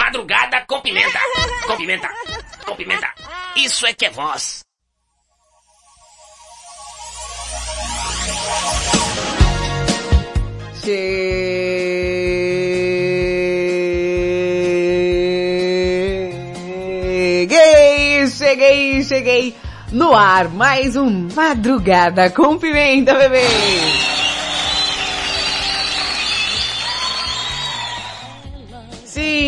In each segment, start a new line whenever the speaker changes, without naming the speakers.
Madrugada com pimenta. Com pimenta. Com pimenta. Isso é que é voz.
Cheguei, cheguei, cheguei. No ar, mais um Madrugada com Pimenta, bebê.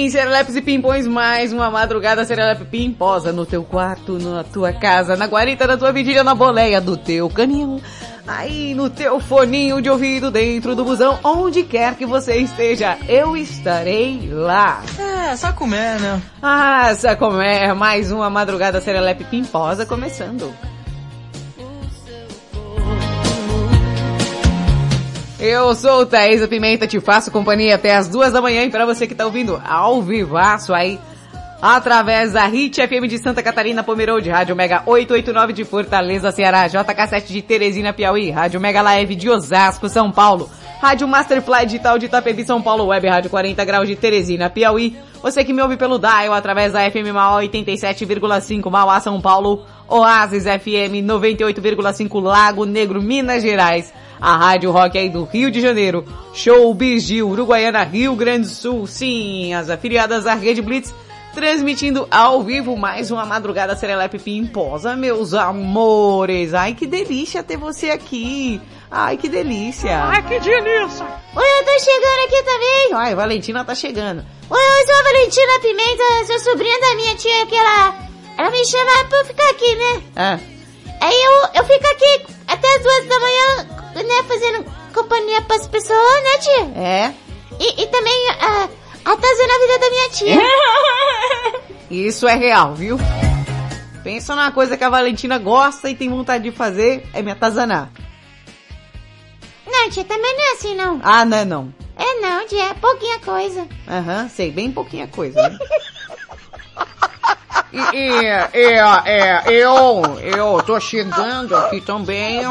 Sim, Serelepes e Pimpões, mais uma madrugada Serelepe Pimposa no teu quarto, na tua casa, na guarita da tua vigília, na boleia do teu caminhão, aí no teu foninho de ouvido, dentro do busão, onde quer que você esteja, eu estarei lá.
É, só comer, né?
Ah, só comer, mais uma madrugada Serelepe Pimposa começando. Eu sou o Thaisa Pimenta, te faço companhia até as duas da manhã. E para você que tá ouvindo ao vivaço aí, através da HIT FM de Santa Catarina, Pomerode, Rádio Mega 889 de Fortaleza, Ceará, JK7 de Teresina, Piauí, Rádio Mega Live de Osasco, São Paulo, Rádio Masterfly Digital de Itapevi, São Paulo, Web Rádio 40 Graus de Teresina, Piauí, você que me ouve pelo Dial através da FM Mauá 87,5 Mauá, São Paulo, Oasis FM 98,5 Lago Negro, Minas Gerais, a Rádio Rock aí do Rio de Janeiro, Show Gil, Uruguaiana, Rio Grande do Sul, sim, as afiliadas da Rede Blitz, transmitindo ao vivo mais uma madrugada Serelepe Pimposa, meus amores. Ai, que delícia ter você aqui. Ai, que delícia.
Ai, que delícia.
Oi, eu tô chegando aqui também.
Ai, Valentina tá chegando.
Oi, eu sou a Valentina Pimenta, sou sobrinha da minha tia, que ela, ela me chama pra eu ficar aqui, né?
Ah,
Aí eu, eu fico aqui até as duas da manhã, né, fazendo companhia pras pessoas, né, tia?
é?
E, e também, ah, atazando a vida da minha tia.
Isso é real, viu? Pensa numa coisa que a Valentina gosta e tem vontade de fazer, é me atazanar.
Não, tia, também não é assim, não.
Ah, não é não.
É não, tia, é pouquinha coisa.
Aham, sei, bem pouquinha coisa. Né? E, e, é, é, eu, eu tô chegando aqui também.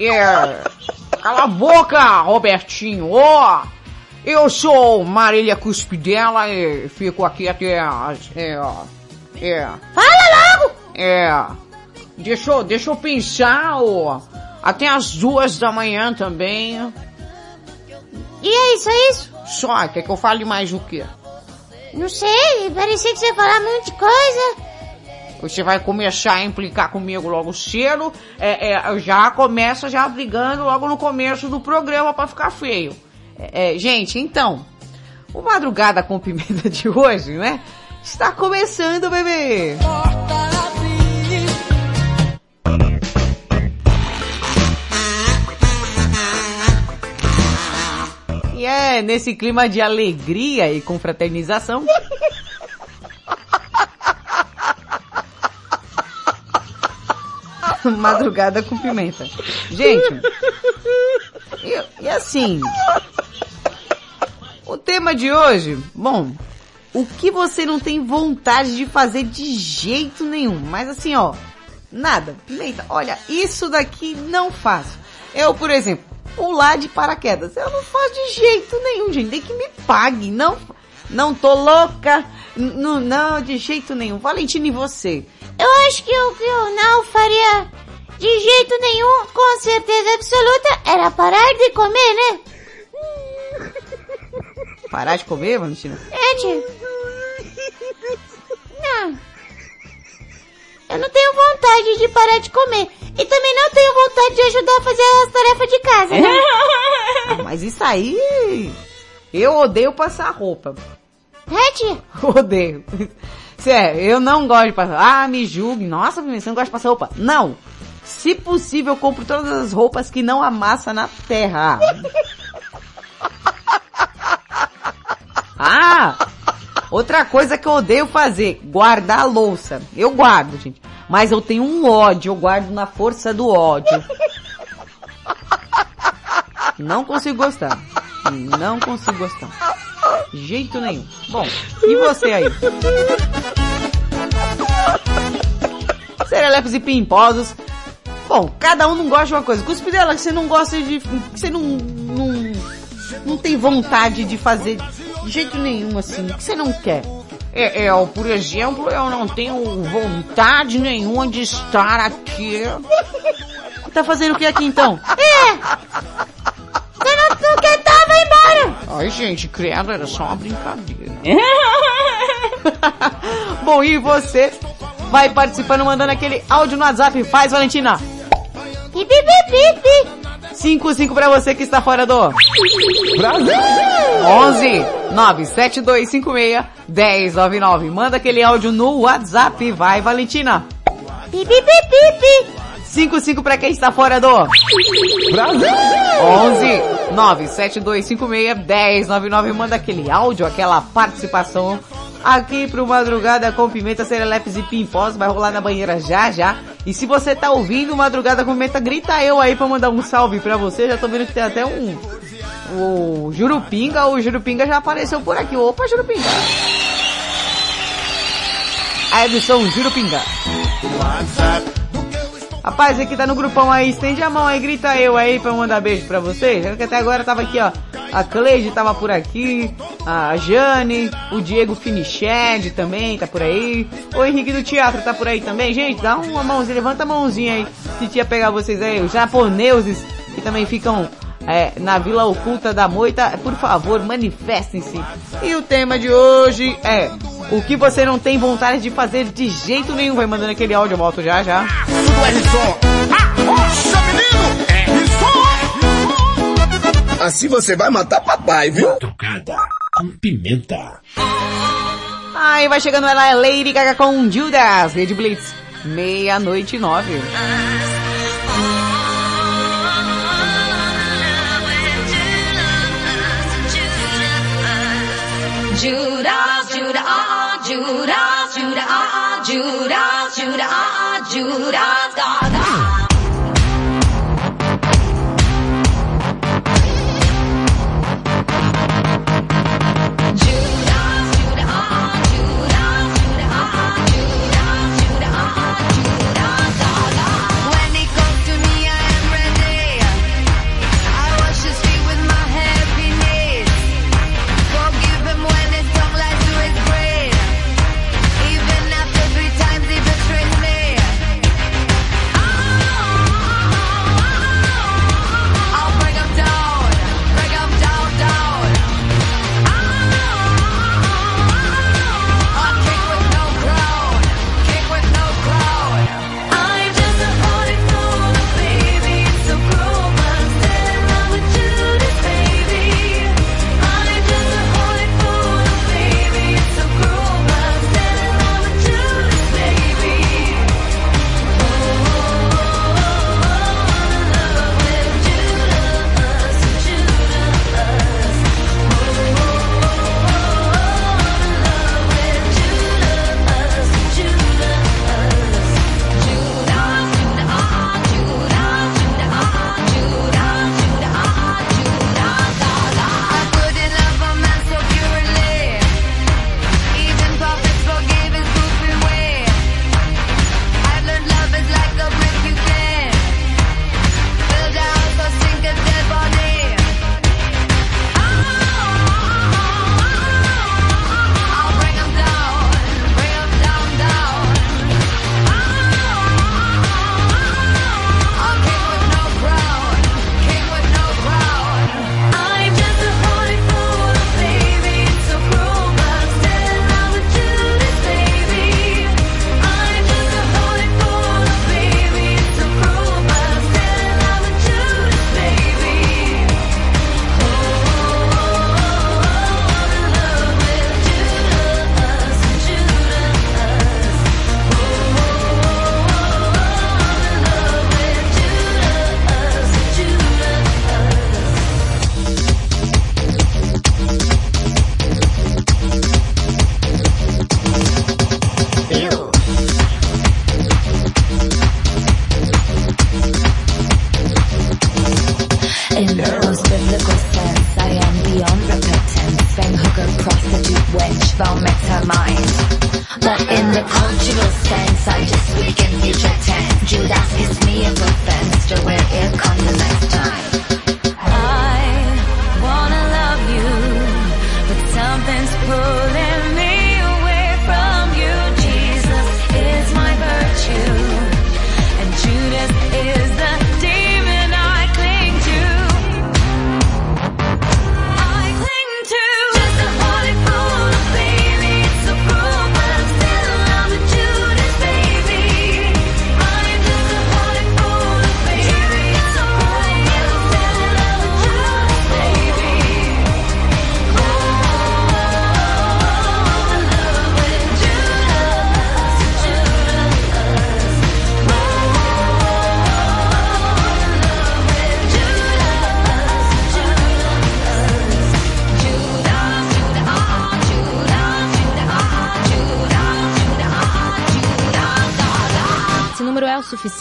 É, cala a boca, Robertinho, ó. eu sou Marília Cuspidela e fico aqui até as, é, é,
Fala logo!
é, deixa eu, deixa eu pensar, ó, até as duas da manhã também.
E é isso, é isso?
Só, quer que eu fale mais o quê?
Não sei, parecia que você ia falar um monte de coisa.
Você vai começar a implicar comigo logo cedo, é, é, já começa já brigando logo no começo do programa pra ficar feio. É, é, gente, então, o Madrugada com Pimenta de hoje, né? Está começando, bebê! E é nesse clima de alegria e confraternização Madrugada com pimenta. Gente, e, e assim, o tema de hoje, bom, o que você não tem vontade de fazer de jeito nenhum, mas assim ó, nada, pimenta, olha, isso daqui não faço. Eu, por exemplo, pular de paraquedas, eu não faço de jeito nenhum, gente, tem que me pague, não, não tô louca, n- não, não, de jeito nenhum. Valentina, e você?
Eu acho que o que eu não faria de jeito nenhum, com certeza absoluta, era parar de comer, né?
Parar de comer, Valentina?
É, tia? Não. Eu não tenho vontade de parar de comer. E também não tenho vontade de ajudar a fazer as tarefas de casa, né?
Ah, mas isso aí, eu odeio passar roupa.
É, tia?
Odeio. Sério, eu não gosto de passar. Ah, me julgue. Nossa, você não gosta de passar roupa. Não. Se possível, eu compro todas as roupas que não amassa na terra. Outra coisa que eu odeio fazer, guardar a louça. Eu guardo, gente. Mas eu tenho um ódio, eu guardo na força do ódio. Não consigo gostar. Não consigo gostar. Jeito nenhum. Bom, e você aí? Serelepes e pimposos. Bom, cada um não gosta de uma coisa. Cuspe dela que você não gosta de... você não, não... não tem vontade de fazer de jeito nenhum, assim. que você não quer? É, é, por exemplo, eu não tenho vontade nenhuma de estar aqui. Tá fazendo o que aqui então?
É! Você não, não quer tá, vai embora!
Ai, gente, credo, era só uma brincadeira. Bom, e você vai participando, mandando aquele áudio no WhatsApp. Faz, Valentina.
Pi, pi, pi, pi.
55 pra você que está fora do
Brasil!
11 97256 1099. Manda aquele áudio no WhatsApp. Vai, Valentina.
Pi, pi, pi, pi, pi.
55 pra quem está fora do
Brasil!
11 97256 1099. Manda aquele áudio, aquela participação aqui pro Madrugada com Pimenta, Serelepes e Pimpós. Vai rolar na banheira já já. E se você tá ouvindo Madrugada com Pimenta, grita eu aí pra mandar um salve pra você. Já tô vendo que tem até um... O Jurupinga, o Jurupinga já apareceu por aqui. Opa, Jurupinga! A edição Jurupinga. Rapaz, aqui tá no grupão aí, estende a mão aí, grita eu aí pra eu mandar beijo pra vocês. Que até agora tava aqui, ó. A Cleide tava por aqui, a Jane, o Diego Finiched também tá por aí. O Henrique do Teatro tá por aí também. Gente, dá uma mãozinha, levanta a mãozinha aí. Se tinha pegar vocês aí, os japoneses que também ficam é, na Vila Oculta da Moita, por favor, manifestem-se. E o tema de hoje é o que você não tem vontade de fazer de jeito nenhum. Vai mandando aquele áudio, eu volto já já.
Tudo é som. Arrocha, menino! É som! Assim você vai matar papai, viu?
Madrugada com pimenta.
Aí vai chegando ela, é Lady Gaga com Judas, Rede Blitz, meia-noite e nove.
Judas, Judas, ah, ah, Judas, Judas, ah, ah, Judas, Judas, ah, ah, Judas,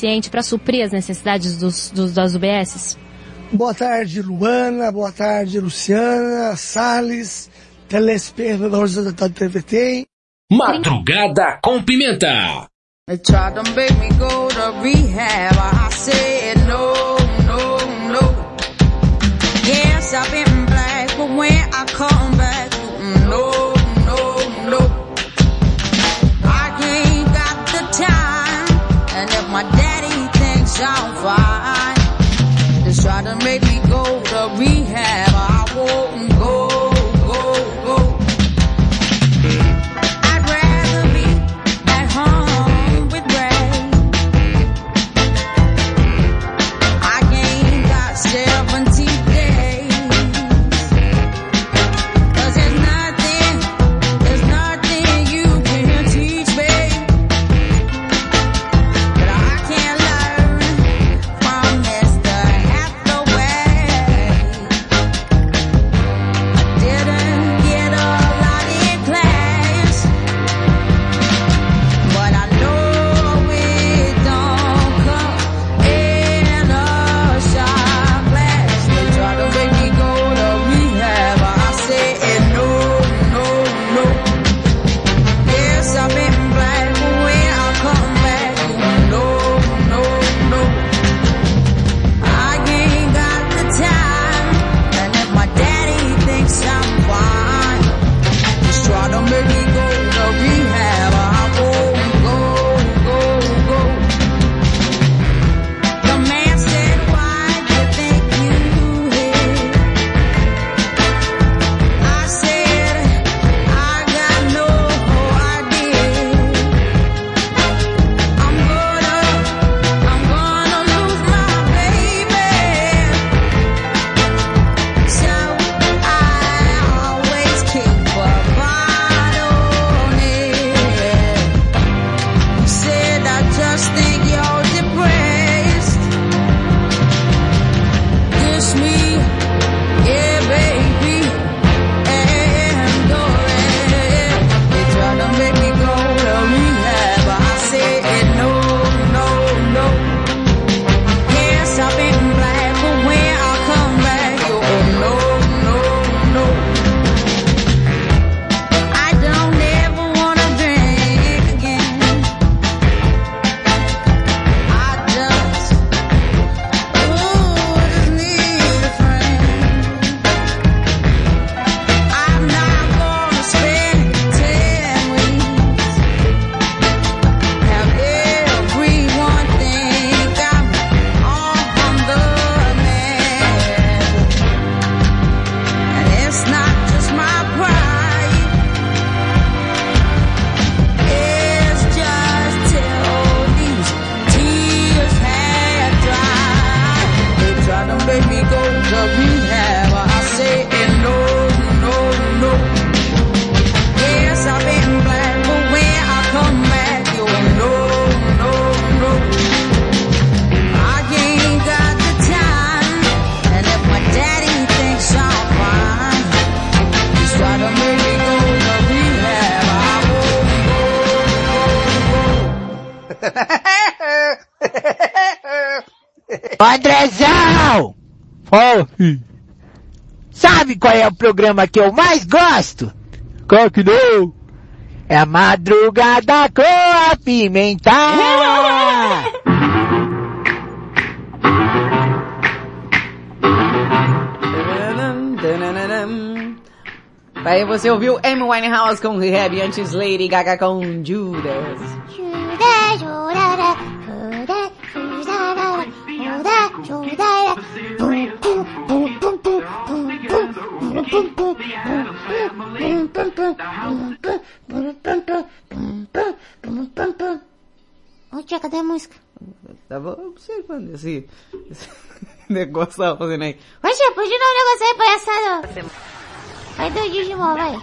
suficiente para suprir as necessidades dos, dos, das UBSs?
Boa tarde, Luana. Boa tarde, Luciana, Salles, telespectadores da TVT.
Madrugada com Pimenta.
Yes, I've been black, but when I come back, mm, no. down fine. Just try to make me go to rehab. I won't
Pezão! Fala, filho. Sabe qual é o programa que eu mais gosto? Qual que não? É a madrugada com a pimentada!
Daí você ouviu M. Winehouse com Rehab antes Lady Gaga com Judas.
Judas, Judas chorar. Pum, pum, Ô tia, cadê a música?
Tava observando esse, esse negócio tava fazendo aí.
Ô tia, puxa não um negócio aí, palhaçada. Vai do Digimon, vai.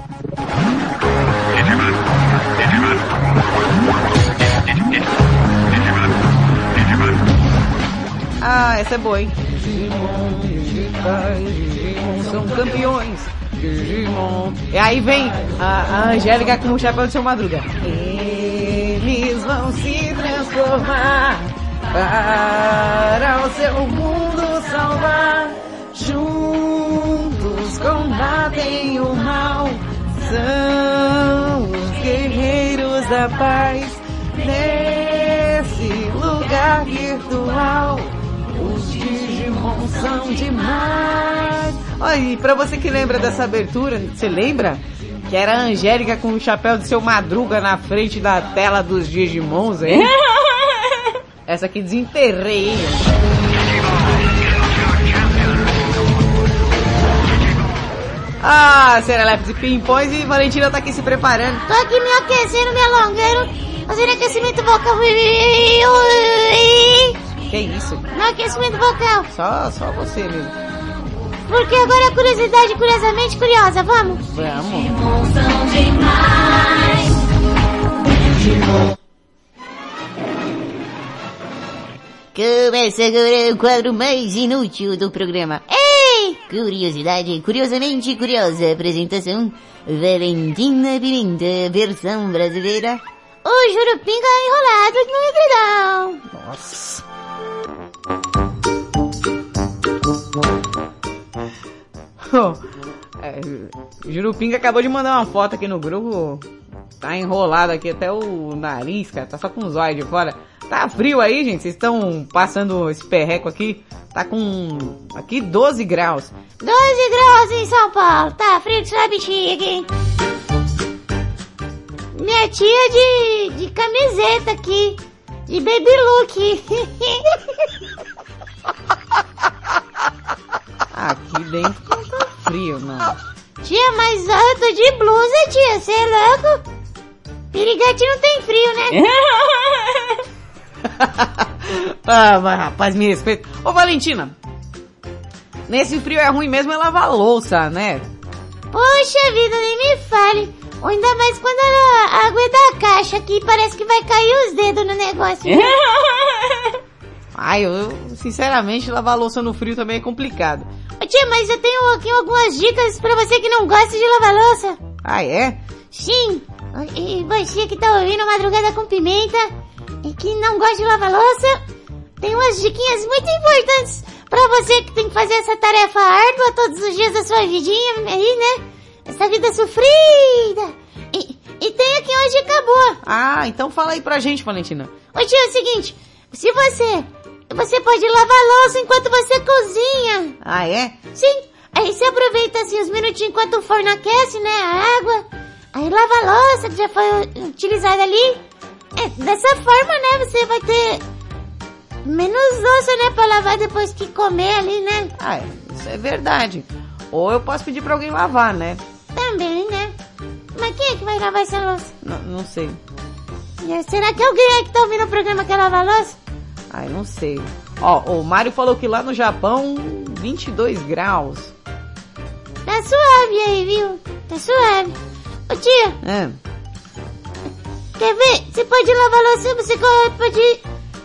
Ah, essa é boa, hein? Digimon, digitais, Digimon são campeões. Digimon. E aí vem a, Angélica com o chapéu do seu madruga. Eles vão se transformar para o seu mundo salvar. Juntos combatem o mal. São os guerreiros da paz nesse lugar virtual os Digimon são demais. Olha, e pra você que lembra dessa abertura, você lembra? Que era a Angélica com o chapéu de seu Madruga na frente da tela dos Digimons, hein? Essa aqui desenterrei, hein? Ah, Serelepes e Pimpões e Valentina tá aqui se preparando.
Tô aqui me aquecendo, me alongando, fazendo aquecimento vocal.
Que isso?
No aquecimento vocal.
Só, só você mesmo.
Porque agora é curiosidade, curiosamente curiosa, vamos?
Vamos.
Começa agora o quadro mais inútil do programa. Ei! Curiosidade curiosamente curiosa. Apresentação Valentina Pimenta, versão brasileira. O Jurupinga enrolado no edredom.
Nossa. Oh, é, Jurupinga acabou de mandar uma foto aqui no grupo. Tá enrolado aqui até o nariz, cara. Tá só com os olhos de fora. Tá frio aí, gente? Vocês estão passando esse perreco aqui? Tá com aqui 12 graus.
12 graus em São Paulo. Tá frio de sua bexiga, hein? Minha tia de, de camiseta aqui. De baby look.
Aqui dentro não tá frio, não.
tia, mas eu tô de blusa, tia. Você é louco? Pirigante não tem frio, né?
ah, mas rapaz, me respeita. Ô Valentina, nesse frio é ruim mesmo é lavar louça, né?
Poxa vida, nem me fale. Ainda mais quando a a água é da caixa aqui, parece que vai cair os dedos no negócio.
Ai, eu, sinceramente, lavar louça no frio também é complicado.
Ô, tia, mas eu tenho aqui algumas dicas pra você que não gosta de lavar louça.
Ah, é?
Sim, e você que tá ouvindo Madrugada com Pimenta e que não gosta de lavar louça, tem umas diquinhas muito importantes pra você que tem que fazer essa tarefa árdua todos os dias da sua vidinha aí, né? Essa vida sofrida. E, e tem aqui dica boa.
Ah, então fala aí pra gente, Valentina.
Ô tia, é o seguinte, se você, você pode lavar louça enquanto você cozinha.
Ah, é?
Sim, aí você aproveita assim os minutinhos enquanto o forno aquece, né, a água. Aí lava a louça que já foi utilizada ali. É, dessa forma, né, você vai ter menos louça, né, pra lavar depois que comer ali, né?
Ah, é, isso é verdade. Ou eu posso pedir pra alguém lavar, né?
Também, né? Mas quem é que vai lavar essa louça?
N- não sei.
Será que alguém aí que tá ouvindo o programa quer lavar a louça?
Ai, não sei. Ó, o Mário falou que lá no Japão, 22 graus.
Tá suave aí, viu? Tá suave. Ô tia,
É.
quer ver? Você pode lavar louça, você pode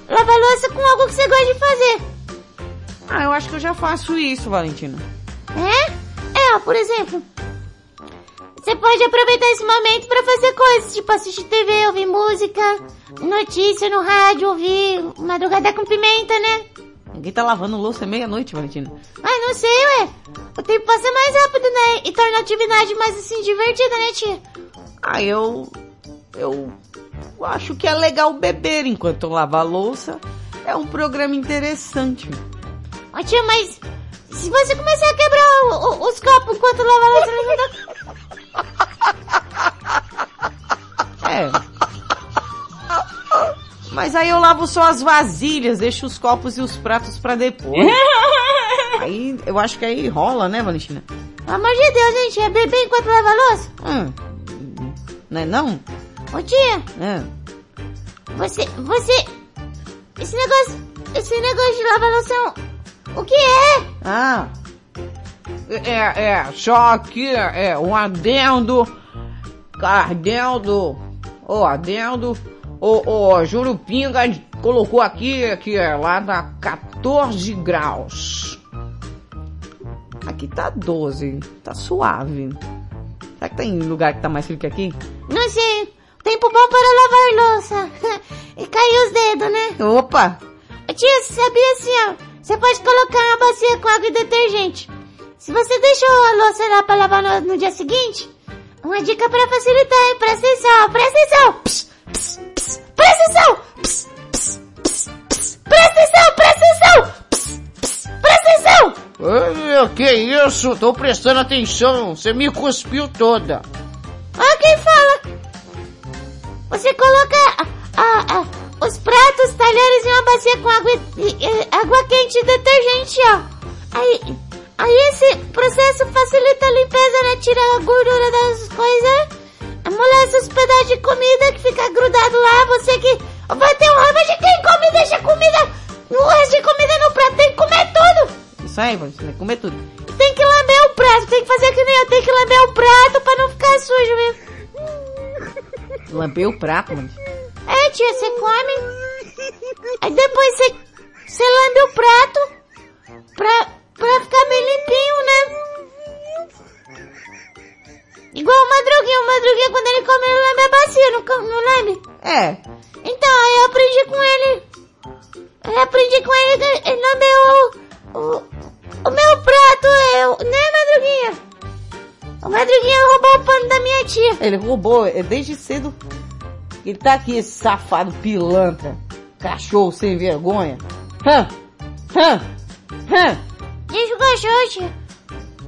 lavar louça com algo que você gosta de fazer.
Ah, eu acho que eu já faço isso, Valentina.
É? É, ó, por exemplo. Você pode aproveitar esse momento pra fazer coisas, tipo assistir TV, ouvir música, notícia no rádio, ouvir Madrugada com Pimenta, né?
Ninguém tá lavando louça meia-noite, Valentina.
Ah, não sei, ué. O tempo passa mais rápido, né? E torna a atividade mais, assim, divertida, né, tia?
Ah, eu. Eu acho que é legal beber enquanto eu lavo a louça. É um programa interessante.
Ó, tia, mas se você começar a quebrar o- o- os copos enquanto lava a louça.
É. Mas aí eu lavo só as vasilhas, deixo os copos e os pratos pra depois. Aí eu acho que aí rola, né, Valentina?
Pelo amor de Deus, gente, é beber enquanto lava a louça?
Hum. Não é não?
Ô, tia,
É.
você, você... Esse negócio, esse negócio de lavar louça, é um- o que é?
Ah. É, é, só que é um adendo. Adendo. Ô, adendo. O, o Jurupinga colocou aqui que é lá dá 14 graus. Aqui tá 12. Tá suave. Será que tem lugar que tá mais frio que aqui?
Não sei, tempo bom para lavar louça. e cair os dedos, né?
Opa!
Tia, você sabia assim, ó? Você pode colocar uma bacia com água e detergente. Se você deixou a louça lá pra lavar no, no dia seguinte, uma dica pra facilitar, hein? Presta atenção, presta atenção! Pss, pss, pss, presta atenção! Pss, pss, pss, pss, presta atenção, presta atenção! Pss, pss, presta atenção!
Ai, que isso? Tô prestando atenção. Você me cuspiu toda.
Olha quem fala! Você coloca a- a- os pratos, talheres em uma bacia com água, água quente e detergente, ó. Aí, aí esse processo facilita a limpeza, né? Tira a gordura das coisas, amolece os pedaços de comida que fica grudado lá. Você que vai ter um raiva de quem come e deixa comida, o resto de comida no prato, tem que comer tudo.
Isso aí, você tem que comer tudo.
Tem que lamber o prato, tem que fazer que nem eu, tem que lamber o prato pra não ficar sujo mesmo.
Lampei o prato, mano.
É, tia, você come. Aí depois você, você lambe o prato pra, pra ficar bem limpinho, né? Igual o Madruguinha. O Madruguinha, quando ele come, ele lambe a bacia, não, não lambe?
É.
Então, aí eu aprendi com ele. Eu aprendi com ele ele lambeu o, o, o meu prato, eu, né, Madruguinha? O Madruguinha roubou o pano da minha tia.
Ele roubou, é desde cedo. Ele tá aqui, esse safado pilantra. Cachorro sem vergonha. Hã? Hã? Hã?
Tia.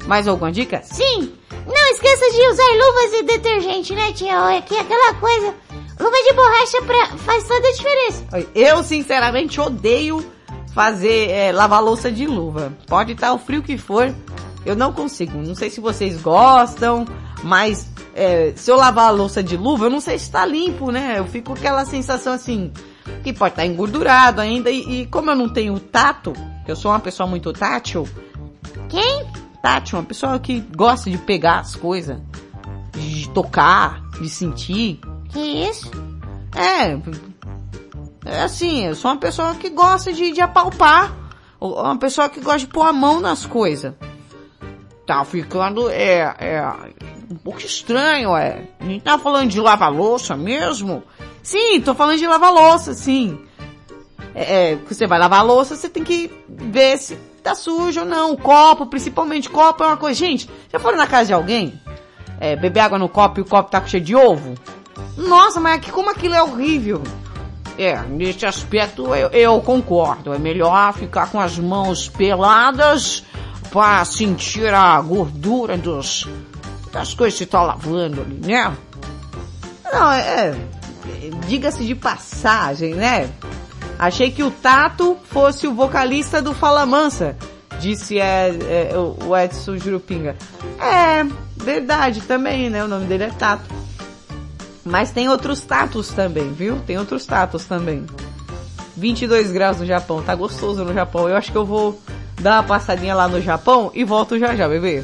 Mais alguma dica?
Sim. Não esqueça de usar luvas e detergente, né, tia? Olha, que é aquela coisa. Luva de borracha pra, faz toda a diferença.
Eu, sinceramente, odeio fazer, é, lavar louça de luva. Pode estar o frio que for, eu não consigo. Não sei se vocês gostam, mas é, se eu lavar a louça de luva, eu não sei se está limpo, né? Eu fico com aquela sensação assim, que pode estar engordurado ainda. E, e como eu não tenho tato, eu sou uma pessoa muito tátil.
Quem?
Tátil, uma pessoa que gosta de pegar as coisas, de tocar, de sentir.
Que isso?
É, é assim, eu sou uma pessoa que gosta de, de apalpar, uma pessoa que gosta de pôr a mão nas coisas. Tá ficando, é, é, um pouco estranho, é. A gente tá falando de lavar louça mesmo? Sim, tô falando de lavar louça, sim. É, é, você vai lavar louça, você tem que ver se tá sujo ou não. O copo, principalmente, copo é uma coisa. Gente, já foram na casa de alguém? É, beber água no copo e o copo tá cheio de ovo? Nossa, mas aqui, como aquilo é horrível. É, nesse aspecto eu, eu concordo. É melhor ficar com as mãos peladas para sentir a gordura dos, das coisas que você tá lavando ali, né? Não, é, é, diga-se de passagem, né? Achei que o Tato fosse o vocalista do Fala Mansa, disse é, é, o o Edson Jurupinga. É, verdade também, né? O nome dele é Tato. Mas tem outros tatos também, viu? Tem outros tatos também. 22 graus no Japão, tá gostoso no Japão. Eu acho que eu vou dar uma passadinha lá no Japão e volto já já, bebê.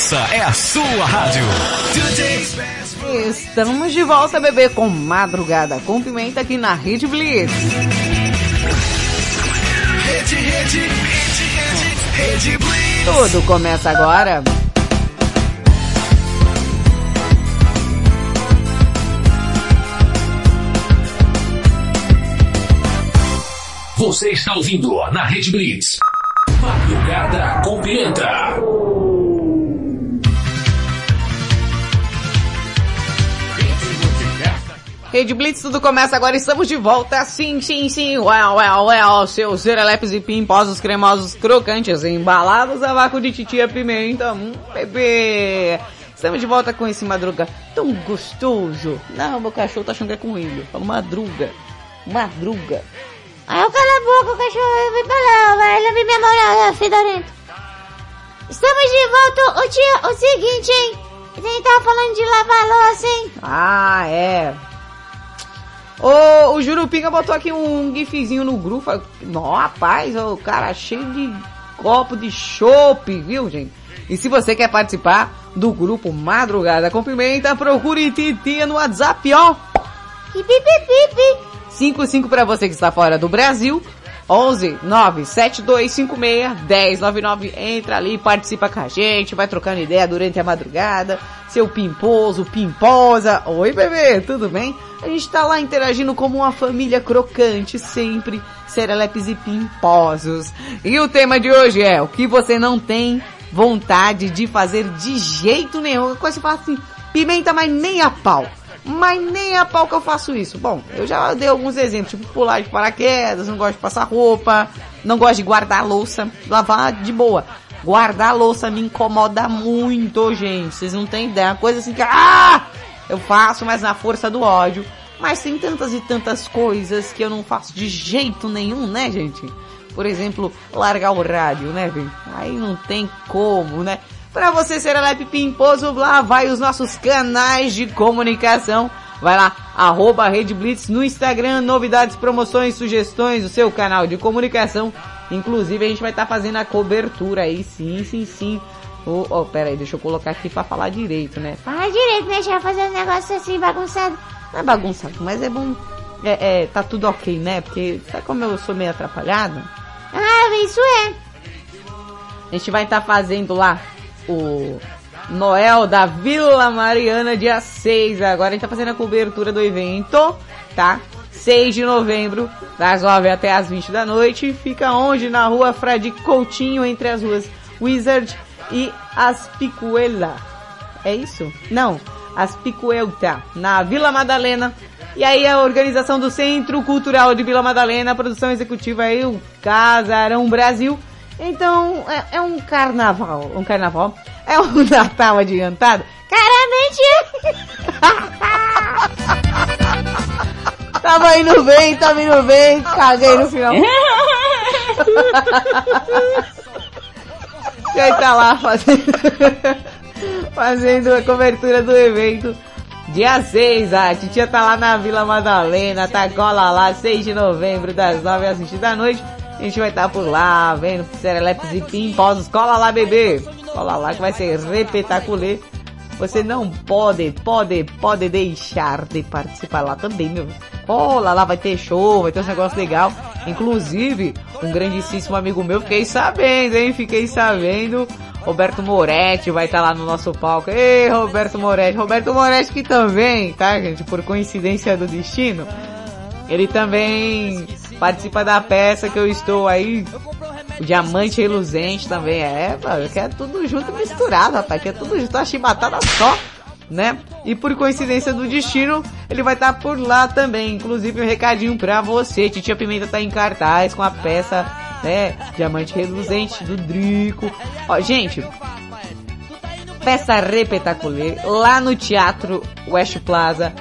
Essa é a sua rádio.
Estamos de volta, bebê, com Madrugada com Pimenta aqui na Rede Blitz.
Rede, rede, rede, rede, rede Blitz.
Tudo começa agora.
Você está ouvindo na Rede Blitz. Madrugada com Pimenta.
Rede Blitz, tudo começa agora, estamos de volta, sim, sim, sim, well, well, well, seus serelepes e pimposos, cremosos, crocantes, embalados a vácuo de titia pimenta, hum, bebê. Estamos de volta com esse madruga tão gostoso. Não, meu cachorro tá achando que é com ele. Fala madruga, madruga.
Aí eu cala a boca, o cachorro vai pra lá, vai, ele me memorar, fedorento. Estamos de volta, ô tia, o seguinte, hein? A gente tava falando de lavar louça, hein?
Ah, é. Ô, o Jurupinga botou aqui um gifzinho no grupo. Nó, rapaz, o cara cheio de copo de chopp, viu, gente? E se você quer participar do grupo Madrugada com Pimenta, procure Titia no WhatsApp, ó.
Pipipipipi.
55 para você que está fora do Brasil. 11 97256 1099. Entra ali, participa com a gente, vai trocando ideia durante a madrugada. Seu pimposo, pimposa. Oi, bebê, tudo bem? A gente tá lá interagindo como uma família crocante, sempre serelepes e pimposos. E o tema de hoje é o que você não tem vontade de fazer de jeito nenhum. Quando você fala assim, pimenta, mas nem a pau. Mas nem a pau que eu faço isso. Bom, eu já dei alguns exemplos, tipo pular de paraquedas, não gosto de passar roupa, não gosto de guardar louça, lavar de boa. Guardar louça me incomoda muito, gente. Vocês não têm ideia. É uma coisa assim que, ah! Eu faço, mas na força do ódio. Mas tem tantas e tantas coisas que eu não faço de jeito nenhum, né, gente? Por exemplo, largar o rádio, né, gente? Aí não tem como, né? Para você ser Alep Pimposo, lá vai os nossos canais de comunicação. Vai lá, arroba Rede Blitz no Instagram, novidades, promoções, sugestões, o seu canal de comunicação. Inclusive a gente vai estar fazendo a cobertura aí, sim, sim, sim. Oh, oh, pera aí, deixa eu colocar aqui pra falar direito, né?
Fala direito, né? Já fazer um negócio assim bagunçado.
Não é bagunçado, mas é bom. É, é, tá tudo ok, né? Porque sabe como eu sou meio atrapalhado?
Ah, isso é.
A gente vai estar fazendo lá o Noel da Vila Mariana, dia 6. Agora a gente tá fazendo a cobertura do evento, tá? 6 de novembro, das 9 até as 20 da noite. Fica onde? Na rua Frade Coutinho, entre as ruas Wizard e Aspicuela. É isso? Não, Aspicuelta, na Vila Madalena. E aí a organização do Centro Cultural de Vila Madalena, a produção executiva aí, o Casarão Brasil. Então, é, é um carnaval, um carnaval, é um Natal adiantado.
Claramente!
Tava indo bem, tava indo bem, caguei no final. Aí tá lá fazendo, fazendo a cobertura do evento. Dia 6, a titia tá lá na Vila Madalena, tá cola lá, 6 de novembro, das 9 às 20 da noite. A gente vai estar por lá, vendo serelepes e pimposos. Cola lá, bebê! Cola lá que vai ser repetaculê. Você não pode, pode, pode deixar de participar lá também, meu. Cola lá, vai ter show, vai ter um negócio legal. Inclusive, um grandíssimo amigo meu, fiquei sabendo, hein? Fiquei sabendo. Roberto Moretti vai estar lá no nosso palco. Ei, Roberto Moretti. Roberto Moretti que também, tá, gente? Por coincidência do destino. Ele também participa da peça que eu estou aí. O Diamante Reluzente também. É, mano, que é tudo junto misturado, rapaz. Que é tudo junto, uma chibatada só, né? E por coincidência do destino, ele vai estar por lá também. Inclusive, um recadinho pra você. Titia Pimenta tá em cartaz com a peça né? Diamante reluzente do Drico. Ó, gente, festa repetaculê lá no Teatro West Plaza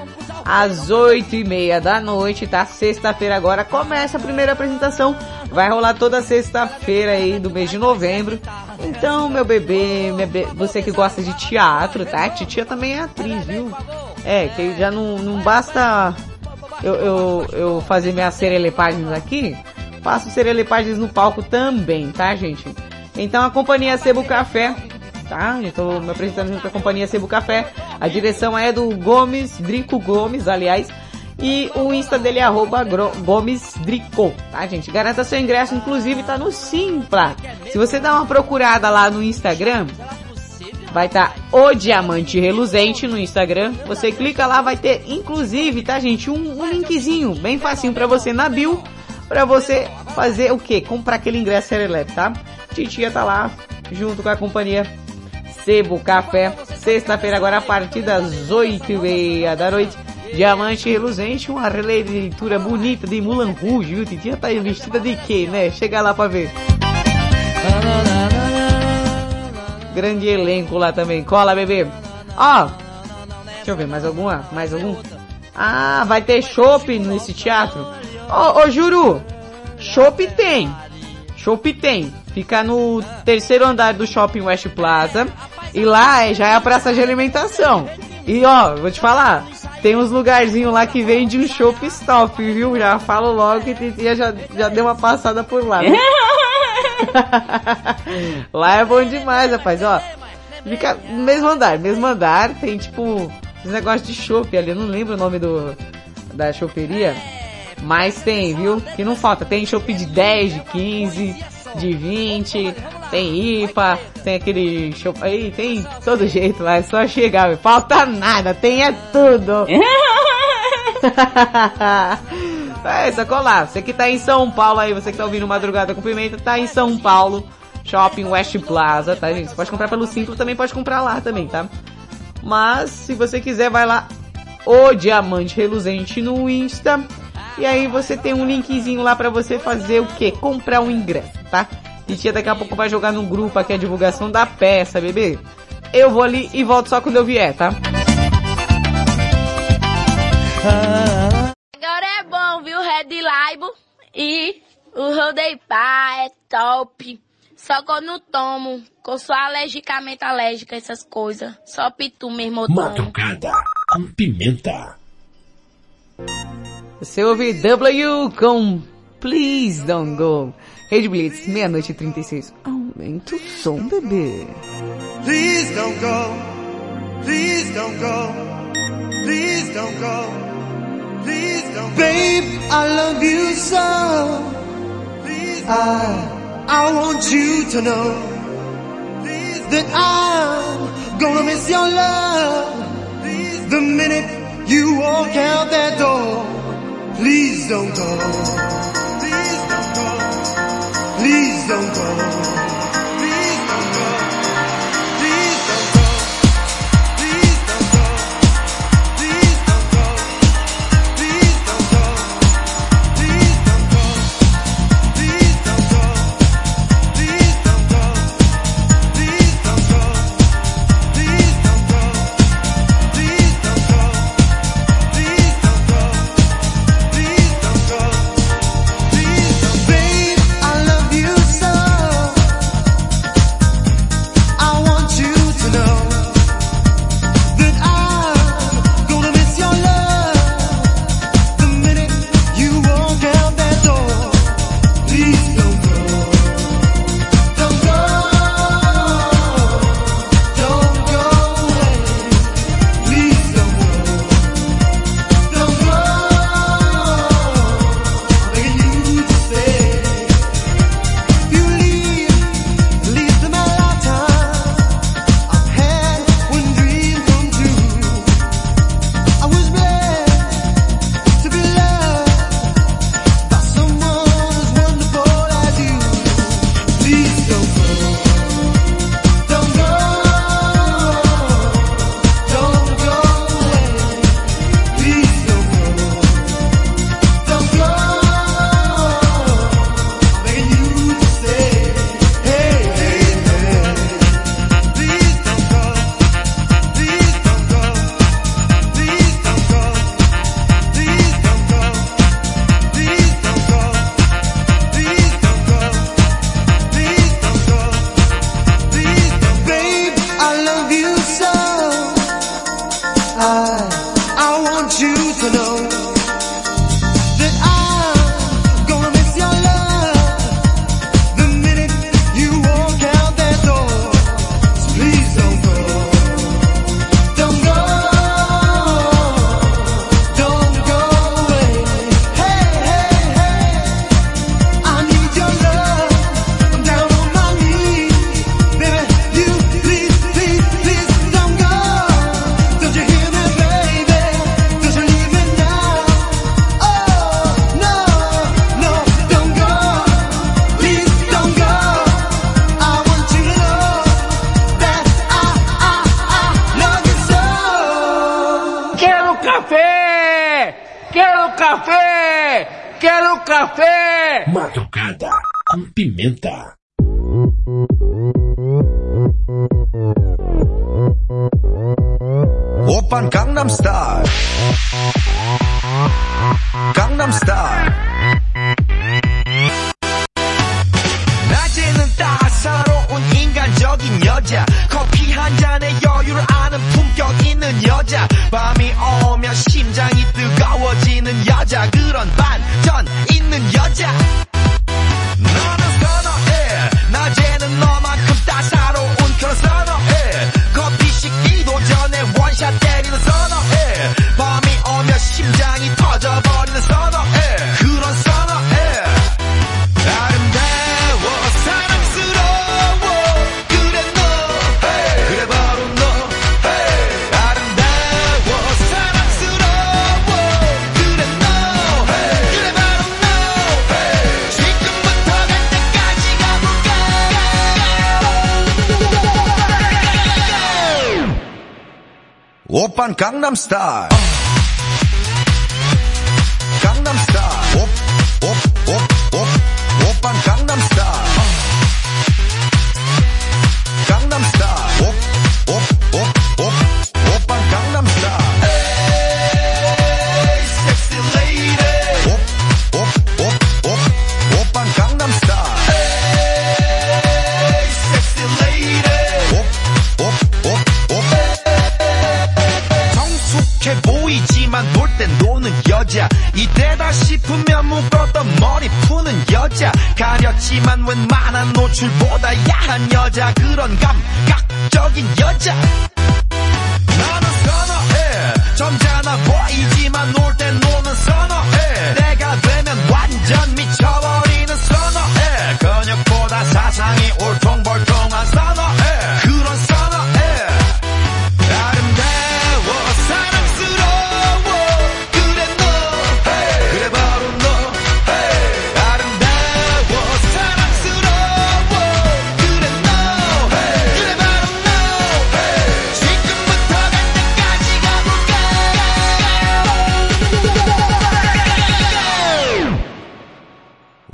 às oito e meia da noite, tá? Sexta-feira agora começa a primeira apresentação. Vai rolar toda sexta-feira aí do mês de novembro. Então, meu bebê, você que gosta de teatro, tá? Titia também é atriz, viu? É, que já não, não basta eu, eu, eu fazer minhas serelepagens aqui, faço serelepagens no palco também, tá, gente? Então a companhia Sebo Café, tá? Tô me apresentando junto com a companhia Sebo Café. A direção é do Gomes, Drico Gomes, aliás. E o Insta dele é arroba Gomes Drico, tá, gente? Garanta seu ingresso, inclusive tá no Simpla. Se você dá uma procurada lá no Instagram, vai estar o Diamante Reluzente no Instagram. Você clica lá, vai ter, inclusive, tá, gente, um, um linkzinho bem facinho pra você na bio, pra você fazer o quê? Comprar aquele ingresso Serelepe, tá? Titia tá lá, junto com a companhia Sebo Café, sexta-feira agora a partir das oito e meia da noite. Diamante Reluzente, uma releitura bonita de Mulan Rouge, viu? Titia tá vestida de quê, né? Chega lá pra ver. Grande elenco lá também. Cola, bebê. Ó, deixa eu ver, mais alguma? Mais algum? Ah, vai ter chopp nesse teatro. Ô, ô, Juru, chopp tem. Chopp tem. Fica no terceiro andar do Shopping West Plaza. E lá já é a praça de alimentação. E ó, vou te falar, tem uns lugarzinhos lá que vende um chopp stop, viu? Já falo logo que Titia já, já deu uma passada por lá. viu? Lá é bom demais, rapaz, ó. Fica no mesmo andar, mesmo andar, tem tipo, esse negócio de chopp ali, eu não lembro o nome do, da choperia, mas tem, viu? Que não falta, tem chopp de 10, de 15, de 20, tem IPA, tem aquele chopp aí, tem todo jeito lá, é só chegar, falta nada, tem é tudo. É, sacou lá. Você que tá em São Paulo aí, você que tá ouvindo Madrugada com Pimenta, tá em São Paulo, Shopping West Plaza, tá gente? Você pode comprar pelo Simples, também pode comprar lá também, tá? Mas, se você quiser, vai lá, o Diamante Reluzente no Insta, e aí você tem um linkzinho lá pra você fazer o quê? Comprar um ingresso, tá? E tia daqui a pouco vai jogar no grupo aqui a divulgação da peça, bebê. Eu vou ali e volto só quando eu vier, tá?
Agora é bom, viu? Red Laibo e o Rodei Pá é top. Só que eu não tomo, que eu sou alergicamente alérgica a essas coisas. Só pitu mesmo eu tomo.
Madrugada com pimenta.
Você ouve W com Please Don't Go. Rede Blitz, meia-noite e 36. Aumenta o som, bebê.
Please don't go. Please don't go. Please don't go. Please don't go. Babe, I love you so. Please ah, I, I want you to know that I'm gonna miss your love. The minute you walk out that door. Please don't go. Please don't go. Please don't go.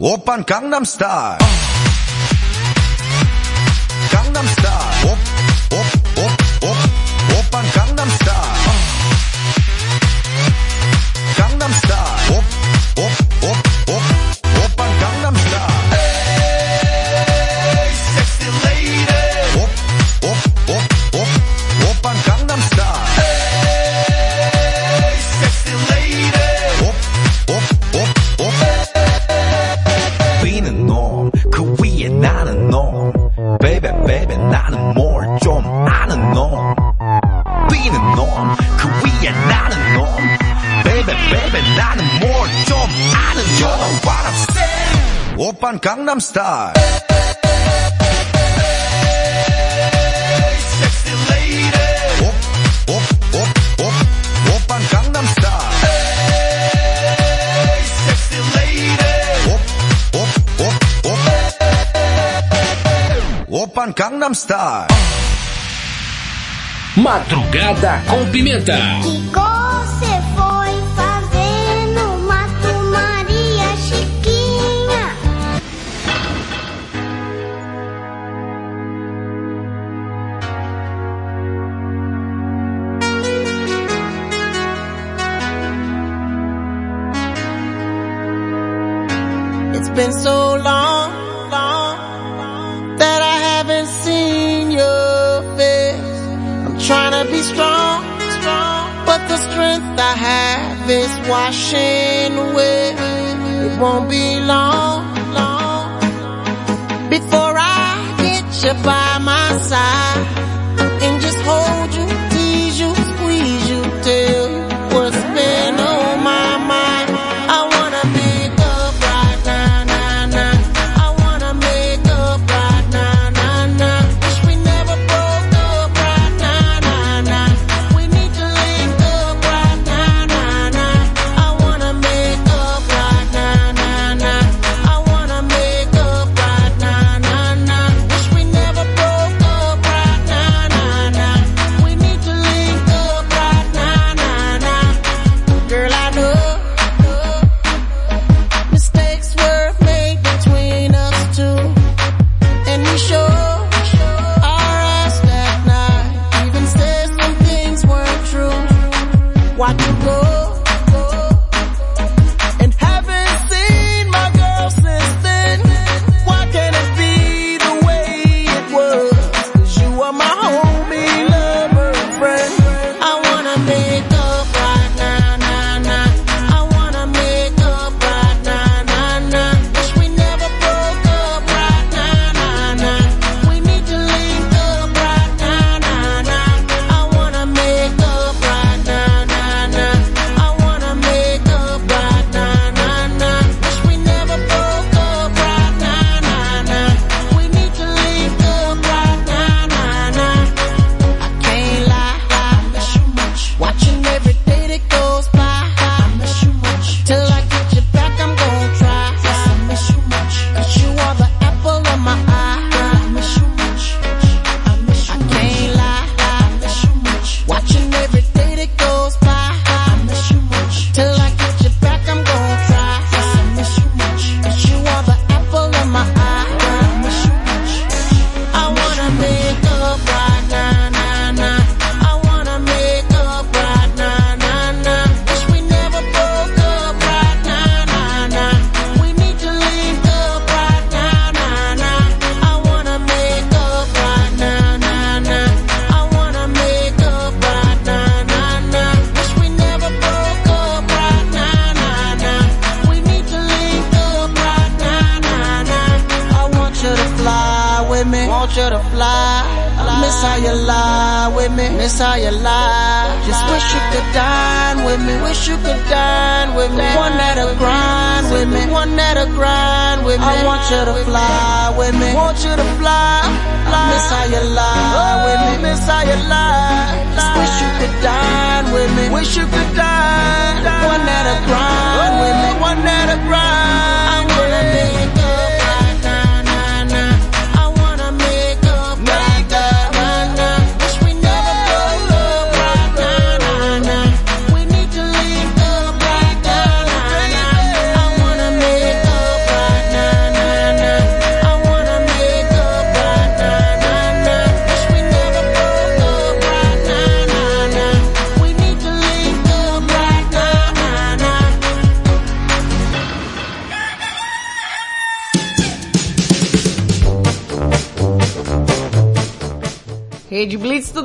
오빤 강남스타일 강남스타일 Gangnam Style. Open Gangnam Style.
Madrugada com pimenta.
been so long, long that I haven't seen your face. I'm trying to be strong, strong, but the strength I have is washing away. It won't be long, long before I get you by my side.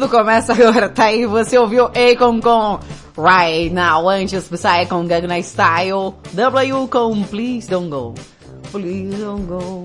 Tudo começa agora, tá aí. Você ouviu Akon com Right Now, antes Psy com Gangnam Style, W com Please Don't Go. Please don't go.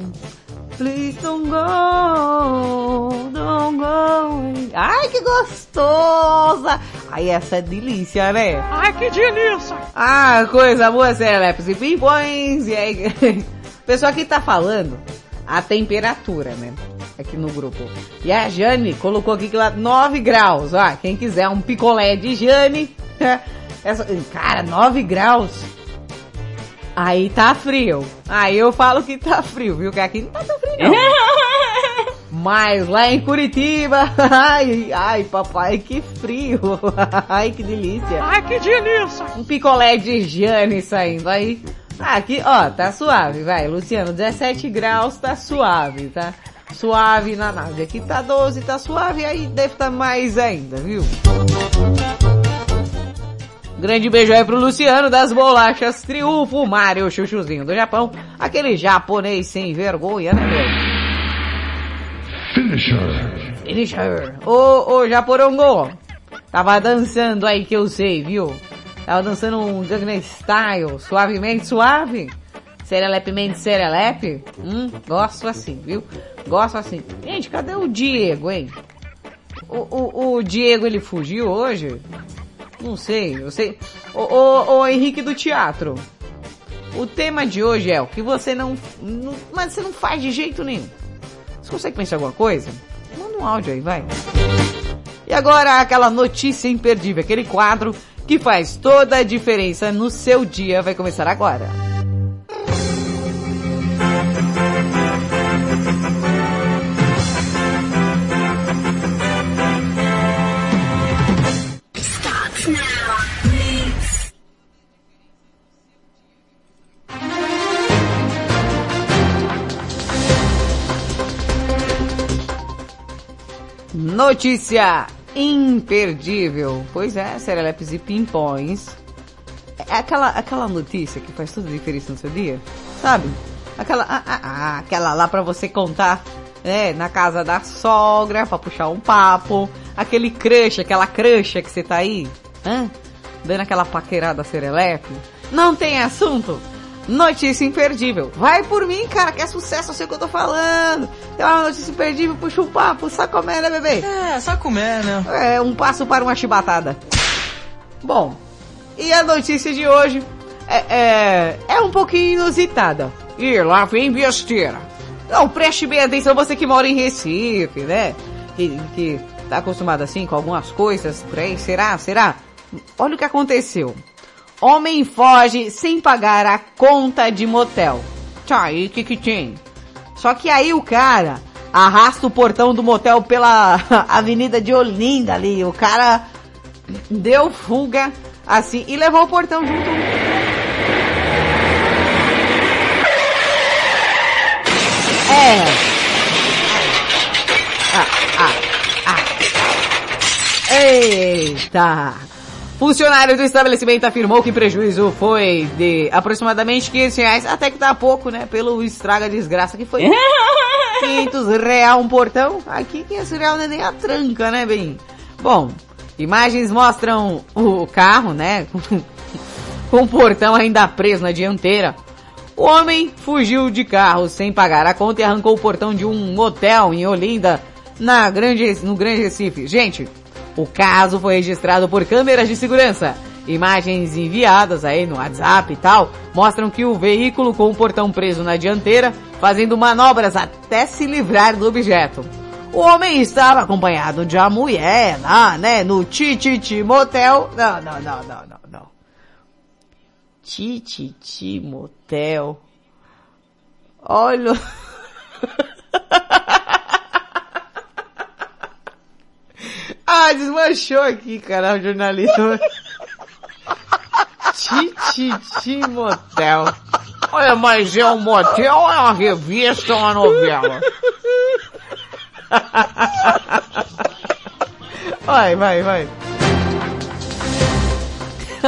Please don't go, don't go. Ai, que gostosa! Ai, essa é delícia, né?
Ai, que delícia!
Ah, coisa boa, Celepes é e Pimpões. E aí, pessoal que tá falando a temperatura, né? É aqui no grupo. E a Jane colocou aqui que lá 9 graus. Ó, quem quiser um picolé de Jane. Né? Essa, cara, 9 graus. Aí tá frio. Aí eu falo que tá frio, viu? Que aqui não tá tão frio não. Mas lá em Curitiba, ai, ai, papai, que frio. Ai, que delícia.
Ai, que delícia.
Um picolé de Jane saindo aí. Aqui, ó, tá suave, vai. Luciano, 17 graus, tá suave, tá? suave na nave. Aqui tá 12, tá suave, aí deve estar tá mais ainda, viu? Grande beijo aí pro Luciano das Bolachas Triunfo Mario Chuchuzinho do Japão. Aquele japonês sem vergonha, né, meu?
Finisher.
Finisher. Ô, ô, Japorongo. Tava dançando aí que eu sei, viu? Tava dançando um Gangnam Style, suavemente suave. Serelepemente serelepe. Hum, gosto assim, viu? Gosto assim. Gente, cadê o Diego, hein? O, o, o Diego, ele fugiu hoje? Não sei, eu sei. O, o, o Henrique do teatro. O tema de hoje é o que você não, não... Mas você não faz de jeito nenhum. Você consegue pensar alguma coisa? Manda um áudio aí, vai. E agora aquela notícia imperdível, aquele quadro que faz toda a diferença no seu dia vai começar agora. Notícia imperdível. Pois é, serelepes e pimpões. É aquela, aquela notícia que faz toda a diferença no seu dia, sabe? Aquela, ah, ah, ah, aquela lá pra você contar, né, na casa da sogra, pra puxar um papo. Aquele crush, aquela crush que você tá aí, hã? Dando aquela paquerada serelepe. Não tem assunto? Notícia imperdível. Vai por mim, cara, que é sucesso, eu sei o que eu tô falando. Tem uma notícia imperdível, puxa um papo, sabe como é, né, bebê?
É, sabe como é, né?
É, um passo para uma chibatada. Bom, e a notícia de hoje é, é, é um pouquinho inusitada. E lá vem besteira. Não, preste bem atenção, você que mora em Recife, né? Que, que tá acostumado assim com algumas coisas por aí, será? Será? Olha o que aconteceu. Homem foge sem pagar a conta de motel. Tá aí, que que tem? Só que aí o cara arrasta o portão do motel pela avenida de Olinda ali. O cara deu fuga assim e levou o portão junto. É. Ah, ah, ah. Eita. Funcionário do estabelecimento afirmou que o prejuízo foi de aproximadamente 500 reais, até que tá pouco, né? Pelo estraga desgraça que foi. 500 real um portão. Aqui 500 real não é nem a tranca, né, bem? Bom, imagens mostram o carro, né? Com o portão ainda preso na dianteira. O homem fugiu de carro sem pagar a conta e arrancou o portão de um motel em Olinda, na grande, no Grande Recife. Gente, o caso foi registrado por câmeras de segurança. Imagens enviadas aí no WhatsApp e tal mostram que o veículo com o portão preso na dianteira fazendo manobras até se livrar do objeto. O homem estava acompanhado de uma mulher lá, né, no Tititi Motel. Não, não, não, não, não, não. Tititi Motel. Olha. Ah, desmanchou aqui, cara, o jornalista. Tititi Motel.
Olha, mas é um motel ou é uma revista ou uma novela?
Vai, vai, vai.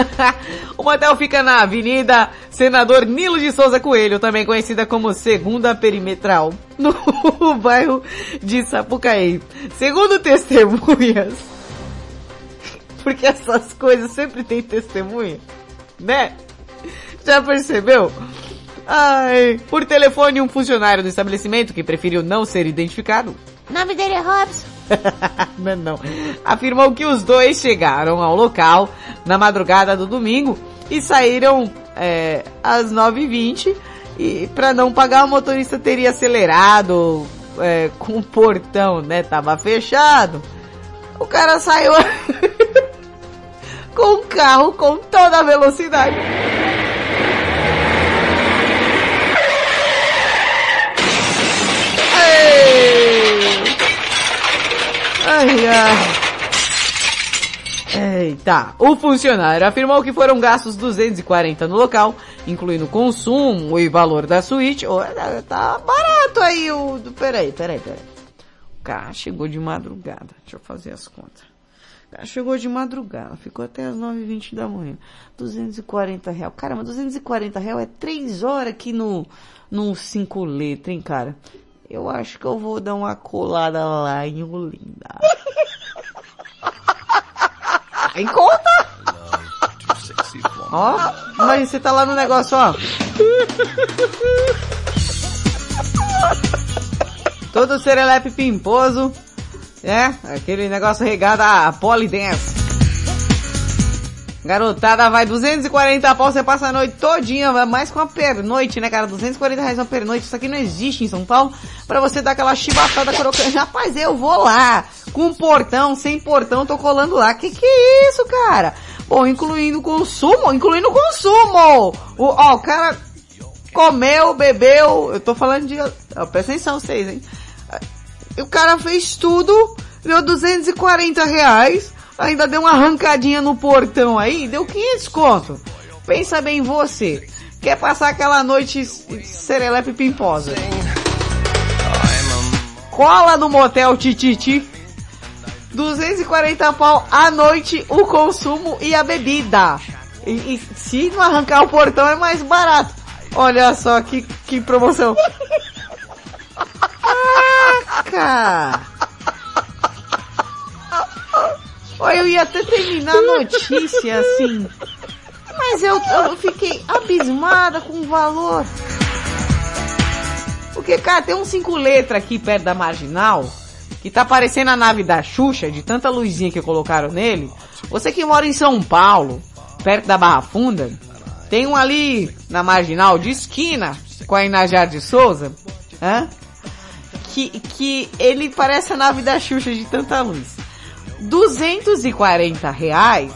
o motel fica na Avenida Senador Nilo de Souza Coelho, também conhecida como Segunda Perimetral, no bairro de Sapucaí. Segundo testemunhas, porque essas coisas sempre tem testemunha, né? Já percebeu? Ai, por telefone um funcionário do estabelecimento que preferiu não ser identificado
nome dele é Robson.
não, não. Afirmou que os dois chegaram ao local na madrugada do domingo e saíram é, às 9h20 e para não pagar o motorista teria acelerado é, com o portão, né? Tava fechado. O cara saiu com o carro com toda a velocidade. Ai, ai. Eita, o funcionário afirmou que foram gastos 240 no local, incluindo consumo e valor da suíte. Oh, tá barato aí o... Peraí, peraí, peraí. O cara chegou de madrugada. Deixa eu fazer as contas. O cara chegou de madrugada, ficou até as 9h20 da manhã. 240 reais. Caramba, 240 reais é 3 horas aqui no, no 5 letras, hein, cara? Eu acho que eu vou dar uma colada lá em Olinda. Tem conta? Ó, mas você tá lá no negócio, ó. Todo serelepe pimposo, é, aquele negócio regado a polidense. Garotada vai 240 pau, você passa a noite todinha, vai mais com a pernoite, né cara? 240 reais uma pernoite, isso aqui não existe em São Paulo, pra você dar aquela chibatada crocante. Rapaz, eu vou lá, com portão, sem portão, tô colando lá. Que que é isso, cara? Bom, incluindo consumo, incluindo consumo! O, ó, o cara comeu, bebeu, eu tô falando de, ó, presta atenção vocês, hein? O cara fez tudo, deu 240 reais, ainda deu uma arrancadinha no portão aí, deu 500 conto. Pensa bem você, quer passar aquela noite serelepe pimposa. Cola no motel Tititi, 240 pau a noite, o consumo e a bebida. E, e se não arrancar o portão é mais barato. Olha só que, que promoção. Caraca! Olha, eu ia até terminar a notícia assim. Mas eu, eu fiquei abismada com o valor. Porque, cara, tem um cinco letras aqui perto da marginal que tá parecendo a nave da Xuxa, de tanta luzinha que colocaram nele. Você que mora em São Paulo, perto da Barra Funda, tem um ali na marginal de esquina com a Inajar de Souza, hã? Que, que ele parece a nave da Xuxa de tanta luz. 240 reais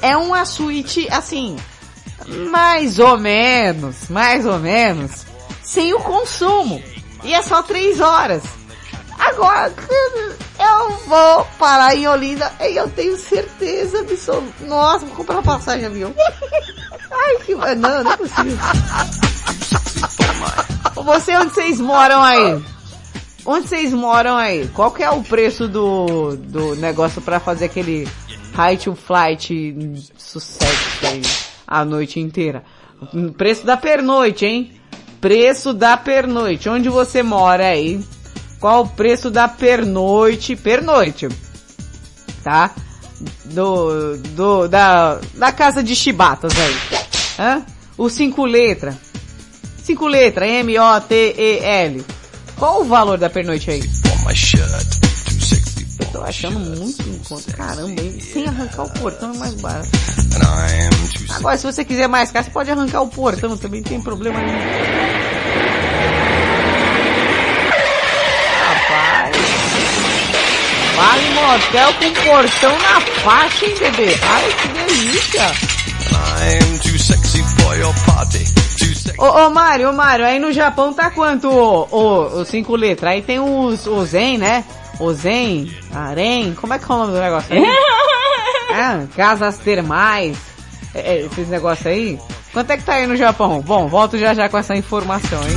é uma suíte assim, mais ou menos, mais ou menos, sem o consumo. E é só 3 horas. Agora, eu vou parar em Olinda e eu tenho certeza absoluta. Nossa, vou comprar uma passagem avião. Ai, que... Não, não é possível. Você, onde vocês moram aí? Onde vocês moram aí? Qual que é o preço do, do negócio pra fazer aquele high to flight sucesso aí a noite inteira? Preço da pernoite, hein? Preço da pernoite. Onde você mora aí? Qual o preço da pernoite? Pernoite. Tá? Do, do, da, da casa de chibatas aí. Hã? O cinco letra. Cinco letra, M-O-T-E-L. Qual o valor da pernoite aí? Eu tô achando muito. Caramba, hein? sem arrancar o portão é mais barato. Agora, se você quiser mais caro, você pode arrancar o portão, também não tem problema nenhum. Rapaz. Vale motel com portão na faixa, hein, bebê? Ai, que delícia. Ô, ô Mário, ô Mário, aí no Japão tá quanto o, o, o cinco letras? Aí tem os, o Zen, né? O Zen, Arém, como é que é o nome do negócio aí? é, casas termais, é, é, esses negócios aí. Quanto é que tá aí no Japão? Bom, volto já já com essa informação, hein?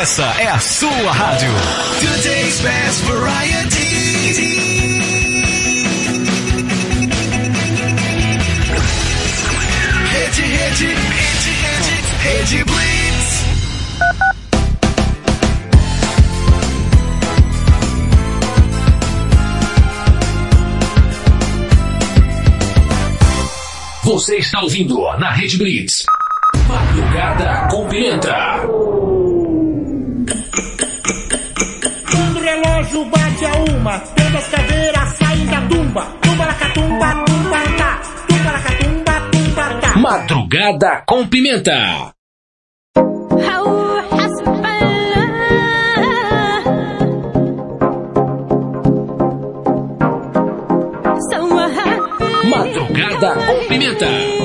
Essa é a sua rádio. Today's best variety. Rede, rede, rede, rede, rede Blitz.
Você está ouvindo na Rede Blitz. Madrugada com Pimenta.
Relógio bate a uma, todas as caveiras saem da tumba. Tumba la catumba, tumba tá. Tumba la catumba, tumba tá.
Madrugada com Pimenta. Madrugada com Pimenta.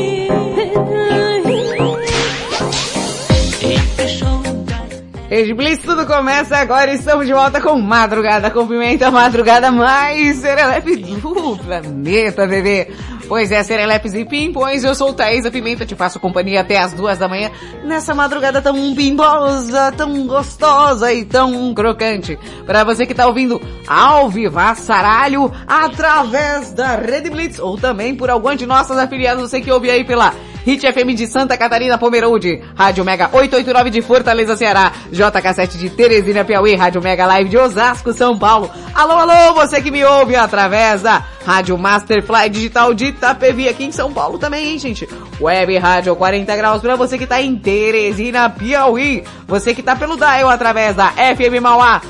Blitz, tudo começa agora e estamos de volta com Madrugada com Pimenta, madrugada mais serelepe do planeta, bebê. Pois é, serelepes e pimpões, eu sou Thaís, Pimenta, te faço companhia até as duas da manhã, nessa madrugada tão bimbosa, tão gostosa e tão crocante. Para você que tá ouvindo ao vivaçaralho, através da Rede Blitz, ou também por algum de nossas afiliadas, você que ouve aí pela Hit FM de Santa Catarina, Pomerode, Rádio Mega 889 de Fortaleza, Ceará, JK7 de Teresina, Piauí, Rádio Mega Live de Osasco, São Paulo. Alô, alô, você que me ouve através da Rádio Masterfly Digital de Itapevi, aqui em São Paulo também, hein, gente? Web Rádio 40 Graus pra você que tá em Teresina, Piauí. Você que tá pelo Dial através da FM Mauá.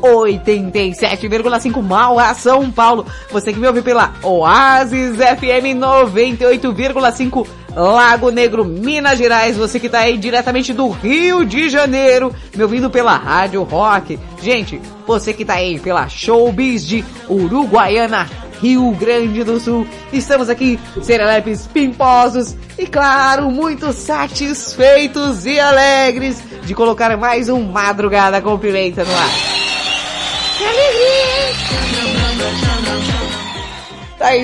87,5 Mauá, São Paulo. Você que me ouve pela Oasis FM 98,5 Lago Negro, Minas Gerais. Você que tá aí diretamente do Rio de Janeiro, me ouvindo pela Rádio Rock. Gente, você que tá aí pela Showbiz de Uruguaiana, Rio Grande do Sul. Estamos aqui, serelepes pimposos e claro, muito satisfeitos e alegres de colocar mais um Madrugada com Pimenta no ar.
Que alegria,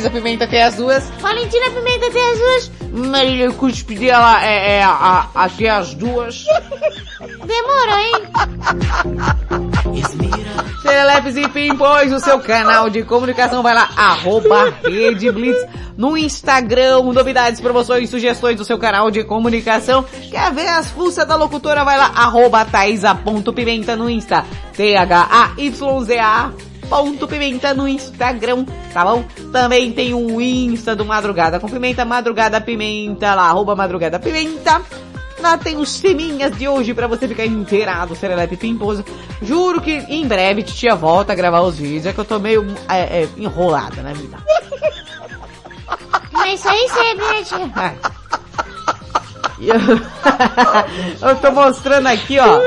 a Pimenta tem as duas.
Valentina Pimenta tem as duas.
Marília Cuspe dela é, é a, a, tem as duas.
Demorou, hein?
Serelepes e Pimpões, o seu canal de comunicação, vai lá, arroba Rede Blitz, no Instagram, novidades, promoções, sugestões do seu canal de comunicação. Quer ver as fuças da locutora? Vai lá, arroba Thaisa.pimenta no Insta, T-H-A-Y-Z-A ponto pimenta no Instagram, tá bom? Também tem o Insta do Madrugada com Pimenta, Madrugada Pimenta lá, arroba Madrugada Pimenta. Lá tem os teminhas de hoje pra você ficar inteirado, Serelepe Pimposo. Juro que em breve titia volta a gravar os vídeos, é que eu tô meio é, é, enrolada na vida.
Mas isso aí sempre, né, tia?
Ai. E Eu, eu tô mostrando aqui, ó.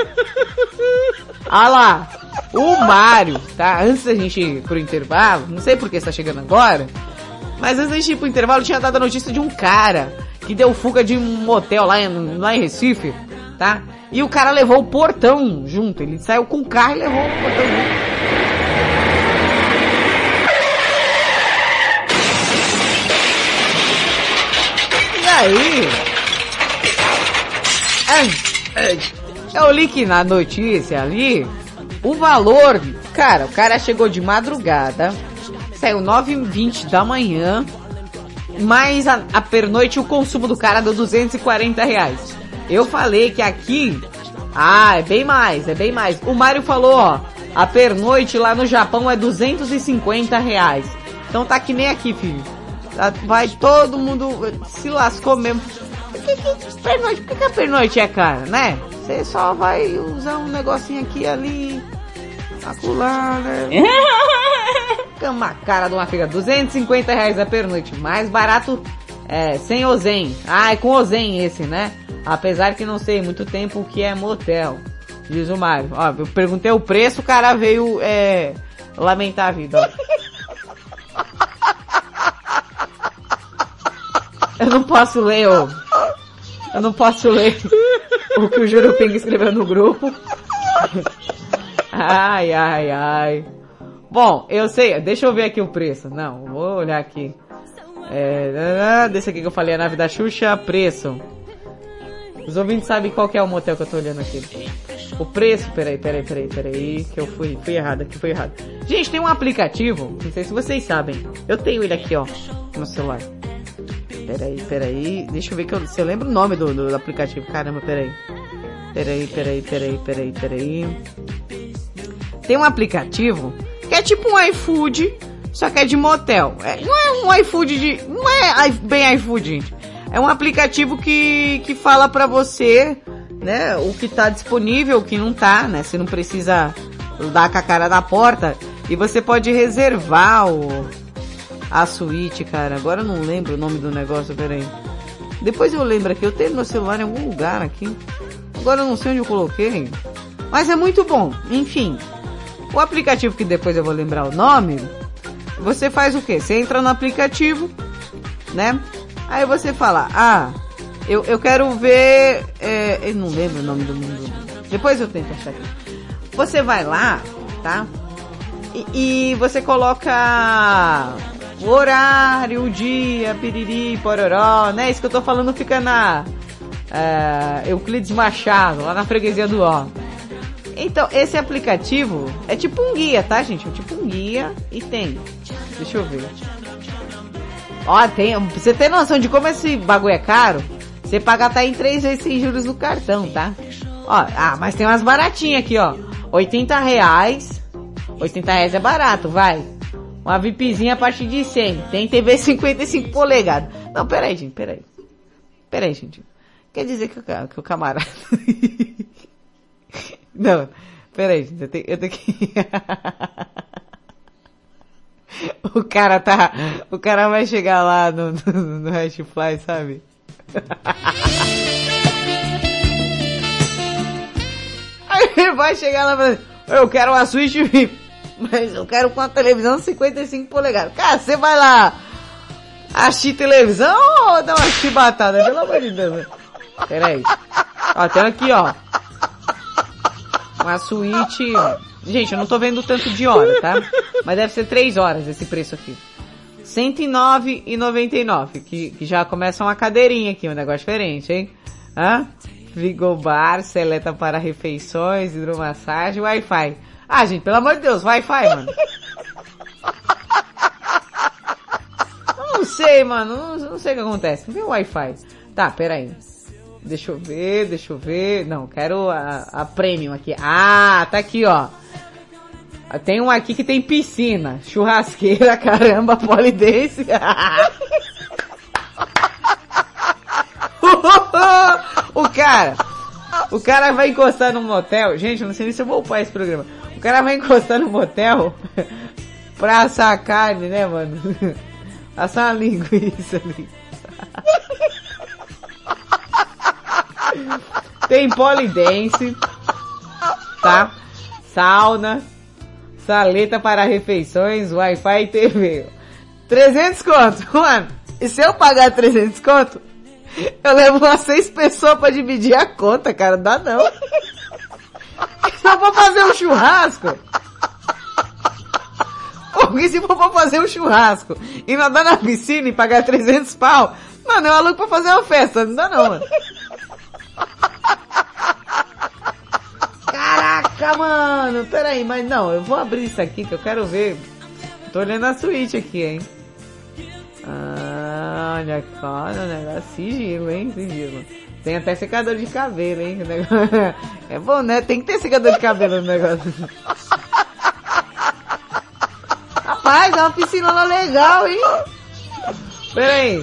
Olha lá. O Mário, tá? Antes da gente ir pro intervalo, não sei por que está chegando agora, mas antes da gente ir pro intervalo, tinha dado a notícia de um cara que deu fuga de um motel lá em, lá em Recife, tá? E o cara levou o portão junto. Ele saiu com o carro e levou o portão junto. E aí? É, é, eu li que na notícia ali, o valor, cara, o cara chegou de madrugada, saiu 9h20 da manhã, mais a, a pernoite o consumo do cara deu 240 reais. Eu falei que aqui, ah, é bem mais, é bem mais. O Mário falou, ó, a pernoite lá no Japão é 250 reais. Então tá que nem aqui, filho. Tá- Vai todo mundo se lascou mesmo. Por que, que, pernoite, por que, que a pernoite é cara, né? Você só vai usar um negocinho aqui ali, acolá, né? Fica uma cara de uma figa. 250 reais a pernoite. Mais barato, é, sem ozen. Ah, é com ozen esse, né? Apesar que não sei muito tempo o que é motel. Diz o Mário. Ó, eu perguntei o preço, o cara veio é, lamentar a vida. ó. Eu não posso ler, ô. Eu não posso ler o que o Jurupinga escreveu no grupo. Ai, ai, ai. Bom, eu sei, deixa eu ver aqui o preço. Não, vou olhar aqui. É, desse aqui que eu falei, a nave da Xuxa, preço. Os ouvintes sabem qual que é o motel que eu tô olhando aqui. O preço, peraí, peraí, peraí, peraí, que eu fui, fui errado aqui, fui errado. Gente, tem um aplicativo, não sei se vocês sabem. Eu tenho ele aqui, ó, no celular. Peraí, peraí, deixa eu ver que eu, se eu lembro o nome do, do aplicativo. Caramba, peraí. Peraí, peraí, peraí, peraí, peraí. Tem um aplicativo que é tipo um iFood, só que é de motel. É, não é um iFood de. Não é bem iFood, gente. É um aplicativo que, que fala pra você, né, o que tá disponível, o que não tá, né? Você não precisa dar com a cara na porta. E você pode reservar o, a suíte, cara. Agora eu não lembro o nome do negócio, peraí. Depois eu lembro aqui, eu tenho meu celular em algum lugar aqui. Agora eu não sei onde eu coloquei. Mas é muito bom. Enfim, o aplicativo que depois eu vou lembrar o nome, você faz o quê? Você entra no aplicativo, né? Aí você fala, ah, eu, eu quero ver. É, eu não lembro o nome do mundo. Depois eu tento achar aqui. Você vai lá, tá? E, e você coloca o horário, o dia, piriri, pororó, né? Isso que eu tô falando fica na é, Euclides Machado, lá na freguesia do Ó. Então, esse aplicativo é tipo um guia, tá, gente? É tipo um guia e tem. Deixa eu ver. Ó, tem. Pra você ter noção de como esse bagulho é caro, você paga até em três vezes sem juros no cartão, tá? Ó, ah, mas tem umas baratinhas aqui, ó. 80 reais. 80 reais é barato, vai. Uma VIPzinha a partir de 100. Tem TV 55 polegadas. Não, peraí, gente, peraí. Peraí, gente. Quer dizer que o, que o camarada... Não, peraí, gente, eu tenho, eu tenho que... o cara tá... O cara vai chegar lá no, no, no Hashfly, sabe? Aí ele vai chegar lá e falar, eu quero uma Switch VIP, mas eu quero com a televisão 55 polegadas. Cara, você vai lá assistir televisão ou dar uma chibatada? Pelo amor de Deus. né? Pera aí. Ó, tem aqui, ó. Uma suíte. Gente, eu não tô vendo tanto de hora, tá? Mas deve ser 3 horas esse preço aqui. R$ 109,99. Que, que já começa uma cadeirinha aqui, um negócio diferente, hein? Hã? Frigobar, seleta para refeições, hidromassagem, Wi-Fi. Ah, gente, pelo amor de Deus, Wi-Fi, mano. Não sei, mano. Não, não sei o que acontece. Não tem Wi-Fi. Tá, peraí. Deixa eu ver, deixa eu ver. Não, quero a, a premium aqui. Ah, tá aqui, ó. Tem um aqui que tem piscina, churrasqueira, caramba, polidense. o cara, o cara vai encostar no motel. Gente, eu não sei nem se eu vou upar esse programa. Cara vai encostar no motel pra assar a carne, né, mano? Assar uma linguiça ali. Tem polidense, tá? Sauna, saleta para refeições, Wi-Fi e TV. 300 conto, mano. E se eu pagar 300 conto, eu levo umas seis pessoas pra dividir a conta, cara. Não dá não. Eu for fazer um churrasco, porque se for pra fazer um churrasco e nadar na piscina e pagar 300 pau, mano, eu alugo pra fazer uma festa. Não dá não, mano. Caraca, mano. Pera aí, mas não, eu vou abrir isso aqui que eu quero ver. Tô olhando a suíte aqui, hein. Ah, olha só, o negócio sigilo, hein, sigilo. Tem até secador de cabelo, hein. É bom, né? Tem que ter secador de cabelo no negócio. Rapaz, é uma piscina legal, hein? Pera aí.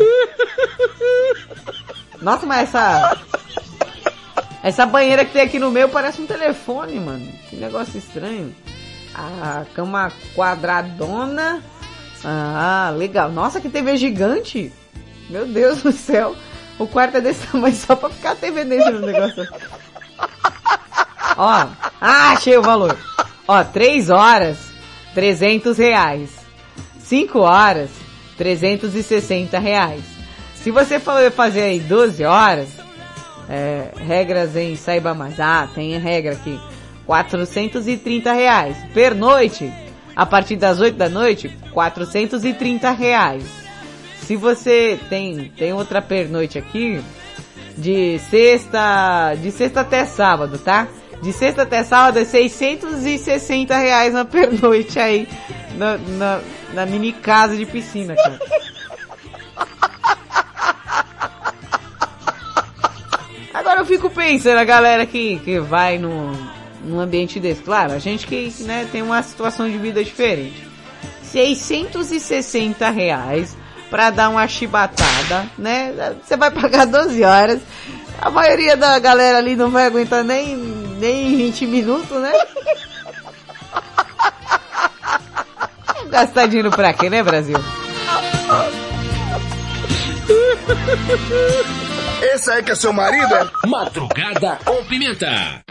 Nossa, mas essa... Essa banheira que tem aqui no meio parece um telefone, mano. Que negócio estranho. A cama quadradona. Ah, legal. Nossa, que TV gigante. Meu Deus do céu. O quarto é desse tamanho só pra ficar a TV dentro do negócio. Ó, ah, achei o valor. Ó, 3 horas, 300 reais. 5 horas, 360 reais. Se você for fazer aí 12 horas, é, regras em saiba mais. Ah, tem regra aqui. 430 reais. Per noite, a partir das 8 da noite, 430 reais. Se você tem, tem outra pernoite aqui, de sexta, de sexta até sábado, tá? De sexta até sábado é 660 reais na pernoite aí, na, na, na mini casa de piscina, cara. Agora eu fico pensando, a galera que, que vai no, num ambiente desse, claro, a gente que né, tem uma situação de vida diferente. 660 reais pra dar uma chibatada, né? Você vai pagar 12 horas. A maioria da galera ali não vai aguentar nem, nem 20 minutos, né? Gastar dinheiro pra quê, né, Brasil?
Esse aí que é seu marido? é?
Madrugada com pimenta.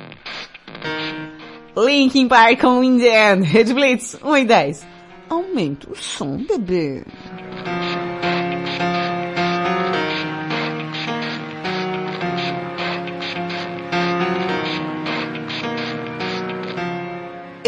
Linkin Park com In The End, Red Blitz, 1 e 10. Aumenta o som, bebê.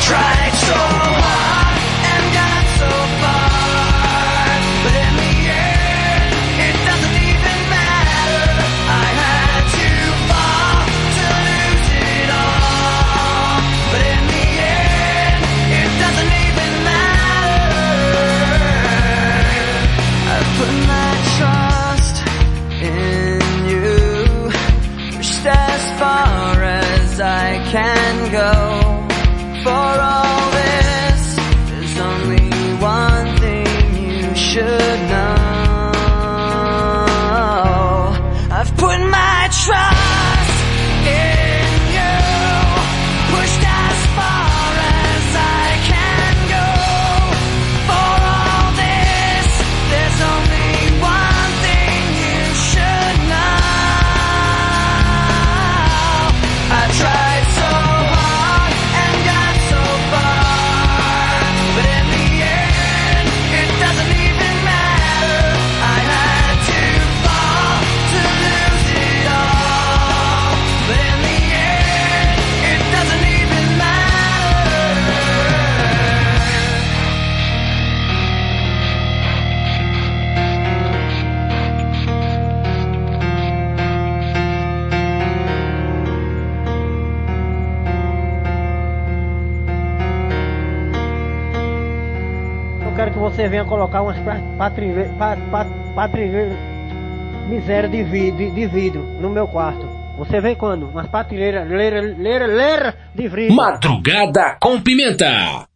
tried so hard
você venha colocar umas patrilheiras, miséria de, vi- de, vidro no meu quarto. Você vem quando? Umas patrilheiras, leira, leira, leira de vidro.
Madrugada com pimenta.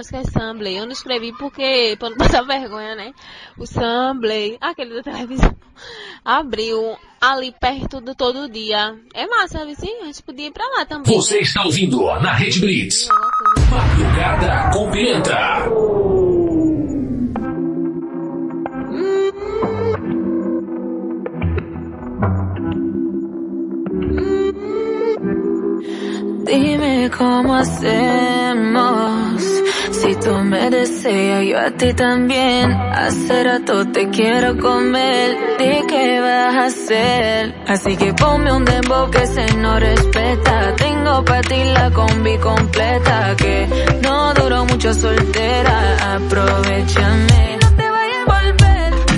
básica é Eu não
escrevi porque, pra não passar vergonha, né? O Sambley, aquele da televisão, abriu ali perto do todo dia. É massa, vizinho? A gente podia ir pra lá também.
Você está ouvindo na Rede Blitz. É assim. Madrugada com pimenta.
Dime cómo hacer yo a ti también. Hace rato te quiero comer, ¿de qué vas a hacer? Así que ponme un dembow que se no respeta. Tengo para ti la combi completa, que no duró mucho soltera. Aprovechame. No te vayas a volver.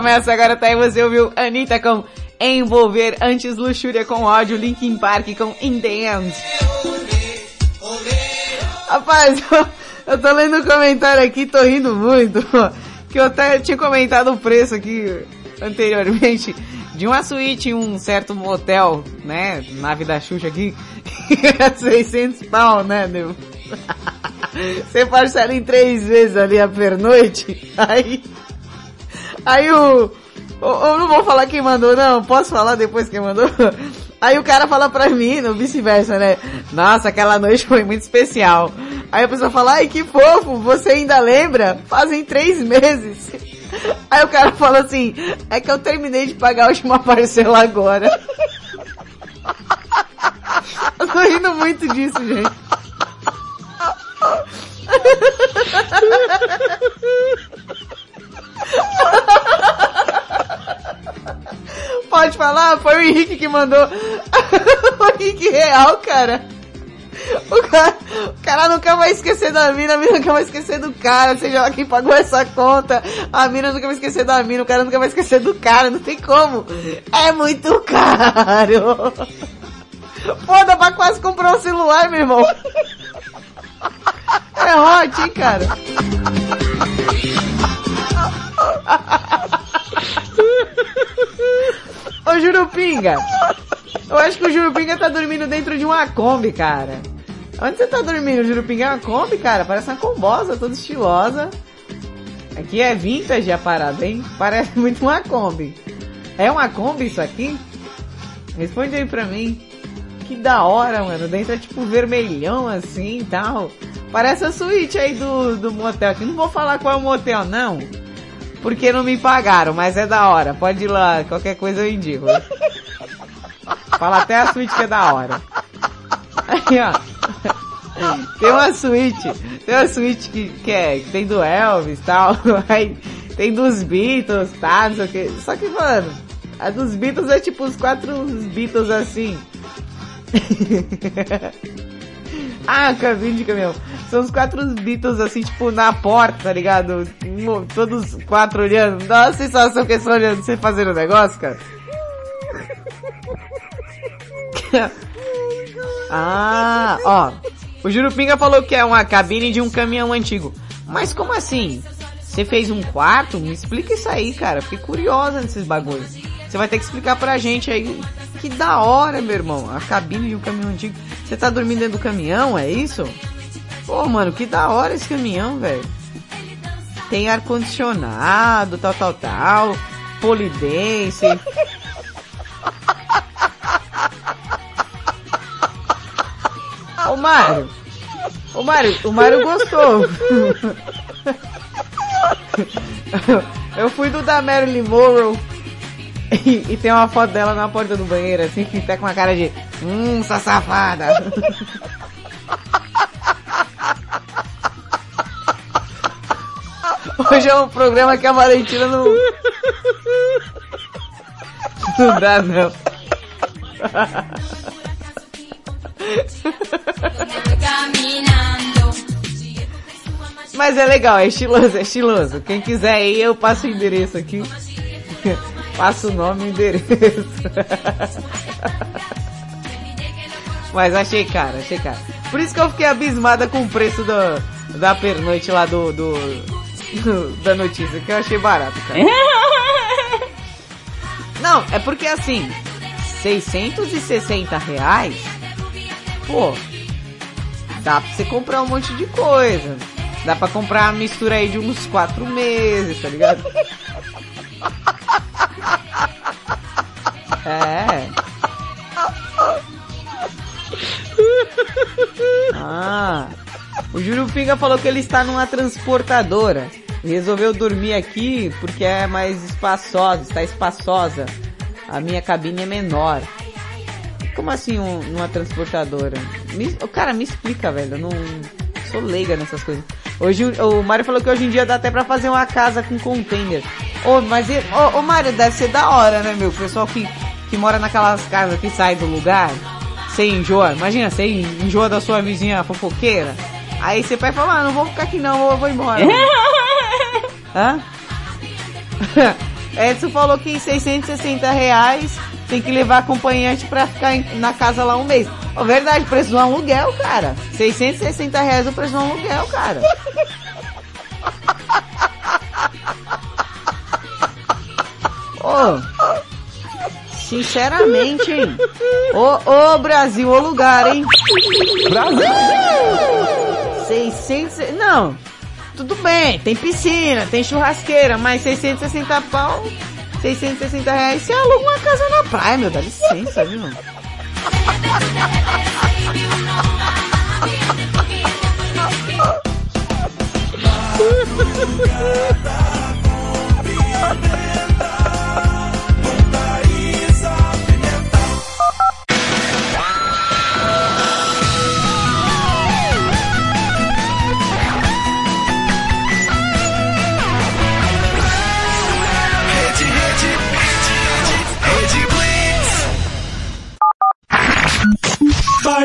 Começa agora, tá aí você ouviu Anitta com Envolver, antes Luxúria com ódio, Linkin Park com In The End. Rapaz, eu, eu tô lendo o comentário aqui, tô rindo muito, que eu até tinha comentado o preço aqui anteriormente de uma suíte em um certo motel, né, nave da Xuxa aqui, que era 600 pau, né, meu? Você parcela em três vezes ali a pernoite, aí Aí o. Eu não vou falar quem mandou, não. Posso falar depois quem mandou? Aí o cara fala pra mim, não vice-versa, né? Nossa, aquela noite foi muito especial. Aí a pessoa fala, ai que fofo, você ainda lembra? Fazem três meses. Aí o cara fala assim, é que eu terminei de pagar a última parcela agora. Eu tô rindo muito disso, gente. Pode falar? Foi o Henrique que mandou. o Henrique real, cara. O cara, o cara nunca vai esquecer da mina, a mina nunca vai esquecer do cara, seja lá quem pagou essa conta, a mina nunca vai esquecer da mina, o cara nunca vai esquecer do cara, não tem como. É muito caro. Pô, dá pra quase comprar um celular, meu irmão. É hot, hein, cara. Ô Jurupinga, eu acho que o Jurupinga tá dormindo dentro de uma Kombi, cara. Onde você tá dormindo? O Jurupinga é uma Kombi, cara? Parece uma combosa, toda estilosa. Aqui é vintage a parada, hein? Parece muito uma Kombi. É uma Kombi isso aqui? Responde aí pra mim. Que da hora, mano. Dentro é tipo vermelhão assim e tal. Parece a suíte aí do, do motel aqui. Não vou falar qual é o motel, não. Porque não me pagaram, mas é da hora. Pode ir lá, qualquer coisa eu indico. Fala até a suíte que é da hora. Aí, ó. Tem uma suíte, tem uma suíte que, que, é, que tem do Elvis e tal. Aí tem dos Beatles, tá? Não sei o que. Só que, mano, a dos Beatles é tipo os quatro Beatles assim. ah, cabine de caminhão. São os quatro Beatles assim, tipo, na porta, tá ligado? Todos quatro olhando. Dá uma sensação que eles estão olhando você fazendo o negócio, cara. ah, ó. O Jurupinga falou que é uma cabine de um caminhão antigo. Mas como assim? Você fez um quarto? Me explica isso aí, cara. Fiquei curiosa nesses bagulhos. Você vai ter que explicar pra gente aí. Que da hora, meu irmão. A cabine de um caminhão antigo. Você tá dormindo dentro do caminhão, é isso? Pô, mano, que da hora esse caminhão, velho. Tem ar-condicionado, tal, tal, tal. Polidense. Ô Mário. Ô Mário, o Mário gostou. Eu fui do da Marilyn Monroe e, e, tem uma foto dela na porta do banheiro, assim, que tá com uma cara de Hum, safada. Hoje é um programa que a Valentina não... Não dá, não. Mas é legal, é estiloso, é estiloso. Quem quiser aí, eu passo o endereço aqui. passo o nome e o endereço. Mas achei caro, achei caro. Por isso que eu fiquei abismada com o preço do, da pernoite lá do, do, do, da notícia, que eu achei barato, cara. Não, é porque assim, 660 reais, pô, dá pra você comprar um monte de coisa. Dá pra comprar uma mistura aí de uns quatro meses, tá ligado? É. Ah, o Jurupinga falou que ele está numa transportadora. Resolveu dormir aqui porque é mais espaçosa, está espaçosa. A minha cabine é menor. Como assim um, numa transportadora? Me, cara, me explica, velho. Eu não, sou leiga nessas coisas. Hoje, o o Mário falou que hoje em dia dá até pra fazer uma casa com container. Ô, mas, e- ô, ô Mário, deve ser da hora, né, meu? O pessoal que, que mora naquelas casas que sai do lugar, você enjoa. Imagina, você enjoa da sua vizinha fofoqueira. Aí você pega e fala, ah, não vou ficar aqui não, eu vou embora. Hã? Edson falou que 660 reais tem que levar acompanhante pra ficar na casa lá um mês. Ó, verdade, preço do aluguel, cara. 660 reais o preço do aluguel, cara. Ô, sinceramente, hein? Ô, ô Brasil, ô lugar, hein? Brasil! 600, não, tudo bem, tem piscina, tem churrasqueira, mas 660 pau, 660 reais, você aluga uma casa na praia, meu, dá licença, viu?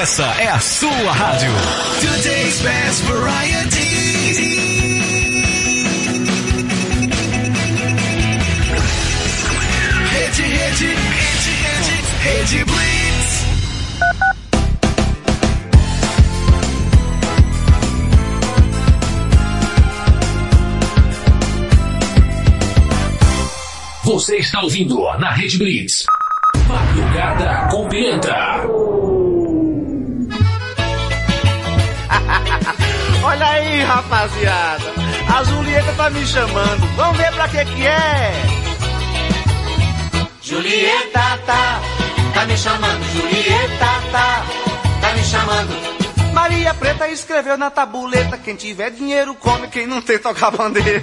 Essa é a sua rádio. Today's best variety. Rede, rede, rede, rede, rede Blitz.
Você está ouvindo na Rede Blitz. Madrugada com Pimenta.
Aí, rapaziada. A Julieta tá me chamando. Vamos ver pra que que é. Julieta tá, tá me chamando. Julieta tá, tá me chamando. Maria Preta escreveu na tabuleta. Quem tiver dinheiro come, quem não tem toca bandeira.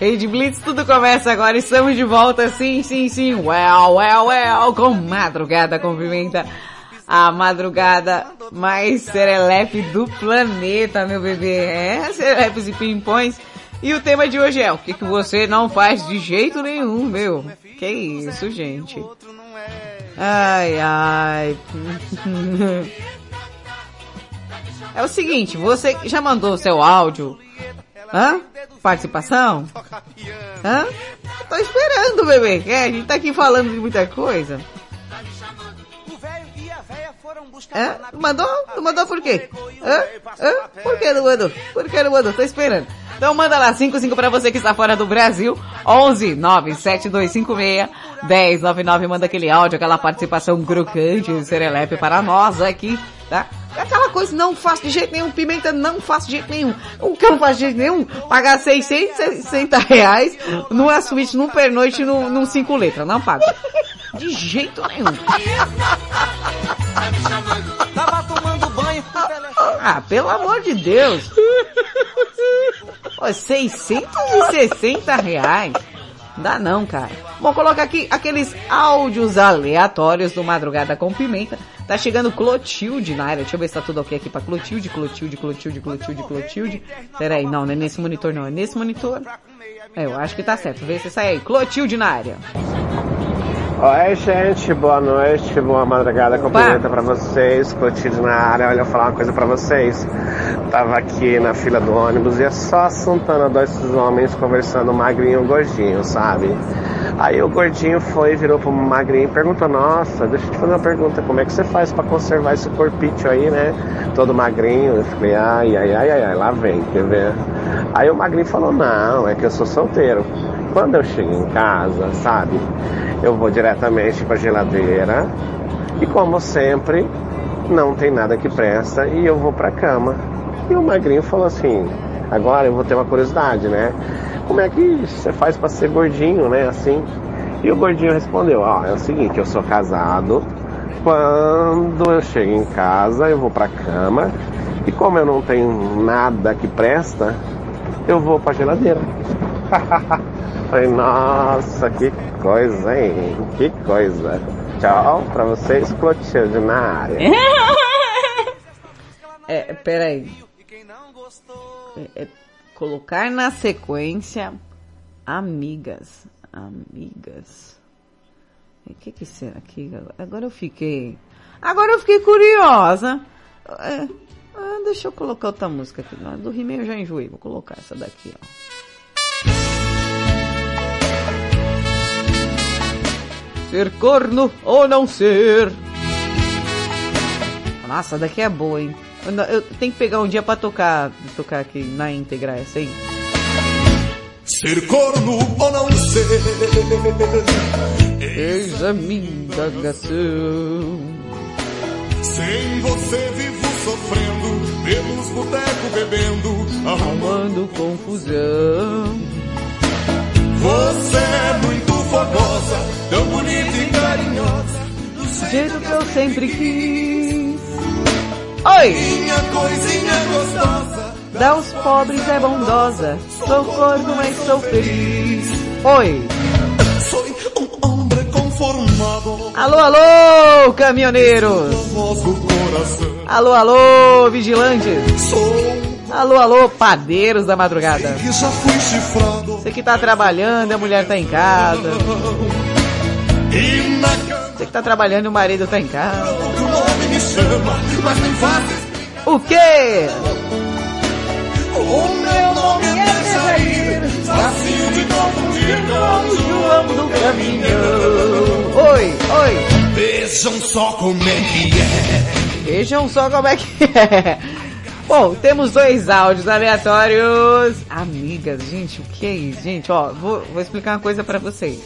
Rede Blitz, tudo começa agora, estamos de volta, sim, sim, sim, well, well, well, com madrugada com pimenta, a madrugada mais serelepe do planeta, meu bebê, é, serelepes e pimpões, e o tema de hoje é, o que que você não faz de jeito nenhum, meu, que isso, gente, ai, ai, é o seguinte, você já mandou seu áudio, hã? Participação? Hã? Tô esperando, bebê. É, a gente tá aqui falando de muita coisa. Hã? Mandou? Não mandou por quê? Hã? Hã? Por que não mandou? Por que não mandou? Tô esperando. Então manda lá, 55 pra você que está fora do Brasil, 11 97256 1099, manda aquele áudio, aquela participação crocante, serelepe para nós aqui, tá? Aquela coisa, não faço de jeito nenhum, pimenta não faço de jeito nenhum. O que eu não faço de jeito nenhum? Pagar 660 reais numa suíte, num pernoite, num, num cinco letras, não pago. De jeito nenhum. Ah, pelo amor de Deus. Ó, 660 reais. Dá não, cara. Vou colocar aqui aqueles áudios aleatórios do Madrugada com Pimenta. Tá chegando Clotilde na área. Deixa eu ver se tá tudo ok aqui pra Clotilde, Clotilde, Clotilde, Clotilde, Clotilde. Pera aí, não, não é nesse monitor não, é nesse monitor. É, eu acho que tá certo. Vê se sai aí. Clotilde na área.
Oi, gente, boa noite, boa madrugada, cumprimenta pra vocês, Clotilde na área. Olha, eu vou falar uma coisa pra vocês. Tava aqui na fila do ônibus e é só Santana, dois homens conversando, magrinho e gordinho, sabe? Aí o gordinho foi, virou pro magrinho e perguntou: Nossa, deixa eu te fazer uma pergunta, como é que você faz pra conservar esse corpite aí, né? Todo magrinho. Eu falei: Ai, ai, ai, ai, ai, lá vem, quer ver? Aí o magrinho falou: Não, é que eu sou solteiro. Quando eu chego em casa, sabe? Eu vou diretamente pra geladeira e, como sempre, não tem nada que presta e eu vou pra cama. E o magrinho falou assim: Agora eu vou ter uma curiosidade, né? Como é que você faz pra ser gordinho, né? Assim. E o gordinho respondeu: Ó, é o seguinte, eu sou casado. Quando eu chego em casa, eu vou pra cama. E como eu não tenho nada que presta, eu vou pra geladeira. Falei, nossa, que coisa, hein? Que coisa. Tchau pra vocês, Clotilde na área.
É, peraí. É, é, colocar na sequência amigas. Amigas. O que que será aqui? Agora eu fiquei. Agora eu fiquei curiosa. É, ah, deixa eu colocar outra música aqui. Do He-Man eu já enjoei. Vou colocar essa daqui, ó. Ser corno ou não ser? Nossa, daqui é boa, hein? Eu, tenho que pegar um dia pra tocar, tocar aqui na íntegra essa aí.
Ser corno ou não ser?
Eis a minha indagação.
Sem você vivo sofrendo, pelos botecos bebendo,
Arrumando confusão.
Você é muito fogosa, tão bonita e carinhosa.
Do jeito que eu sempre quis. Oi!
Minha coisinha gostosa.
Dá aos pobres é bondosa. Sou corno, mas sou feliz. Oi!
Sou um homem conformado.
Alô, alô, caminhoneiros! Alô, alô, vigilantes! Alô, alô, padeiros da madrugada! Você que tá trabalhando e a mulher tá em casa. Você que tá trabalhando e o marido tá em casa.
o
quê?
O meu nome é Jair. De confundir com o João do caminhão.
Oi, oi!
Vejam só como é que é.
Vejam só como é que é. Bom, temos dois áudios aleatórios. Amigas, gente, o que é isso? Gente, ó, vou, vou explicar uma coisa pra vocês.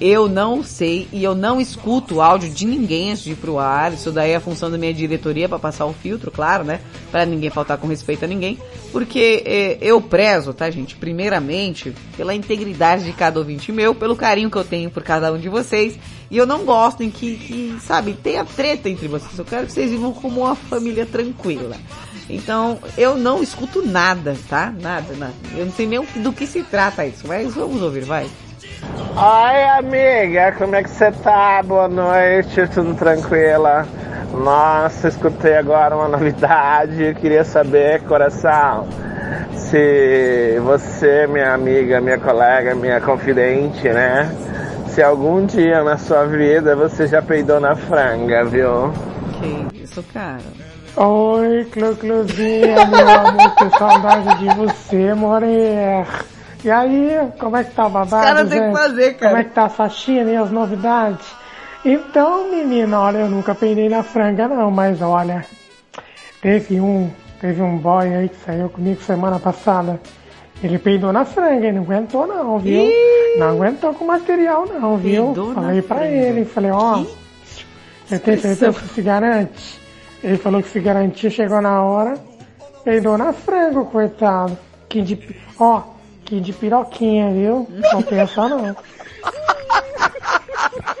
Eu não sei e eu não escuto o áudio de ninguém antes de ir pro ar. Isso daí é a função da minha diretoria pra passar o filtro, claro, né? Pra ninguém faltar com respeito a ninguém. Porque eh, eu prezo, tá, gente? Primeiramente, pela integridade de cada ouvinte meu, pelo carinho que eu tenho por cada um de vocês. E eu não gosto em que, que, sabe, tenha treta entre vocês. Eu quero que vocês vivam como uma família tranquila. Então, eu não escuto nada, tá? Nada, nada. Eu não sei nem do que se trata isso, mas vamos ouvir, vai.
Oi, amiga, como é que você tá? Boa noite, tudo tranquila? Nossa, escutei agora uma novidade. Eu queria saber, coração, se você, minha amiga, minha colega, minha confidente, né? Se algum dia na sua vida você já peidou na franga, viu?
Que isso, cara?
Oi, Clu-Cluzinha, meu amor, que saudade de você, mulher. E aí, como é que tá o babado,
cara tem que
gente?
fazer, cara.
Como é que tá a faxina e as novidades? Então, menina, olha, eu nunca peidei na franga não, mas olha, teve um, teve um boy aí que saiu comigo semana passada. Ele peidou na franga e não aguentou não, viu?
Ih!
Não aguentou com o material não, viu? Falei pra
franga.
ele, falei, ó, você tem certeza que se garante? Ele falou que se garantiu, chegou na hora, peidou na franga, coitado. Que de, ó, que de piroquinha, viu? Não pensa não.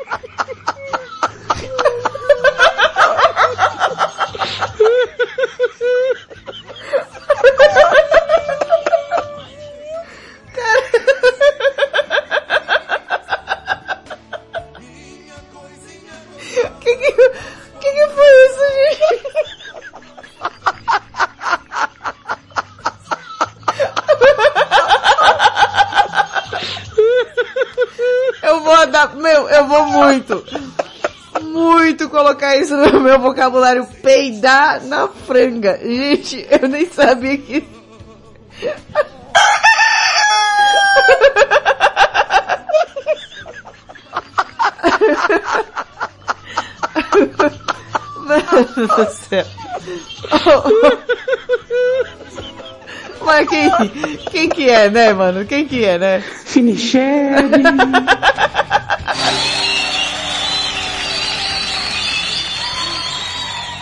Peidar, meu, eu vou muito, muito colocar isso no meu vocabulário. Peidar na franga. Gente, eu nem sabia que... Mano do céu. Mas quem, quem que é, né, mano? Quem que é, né?
Finichere.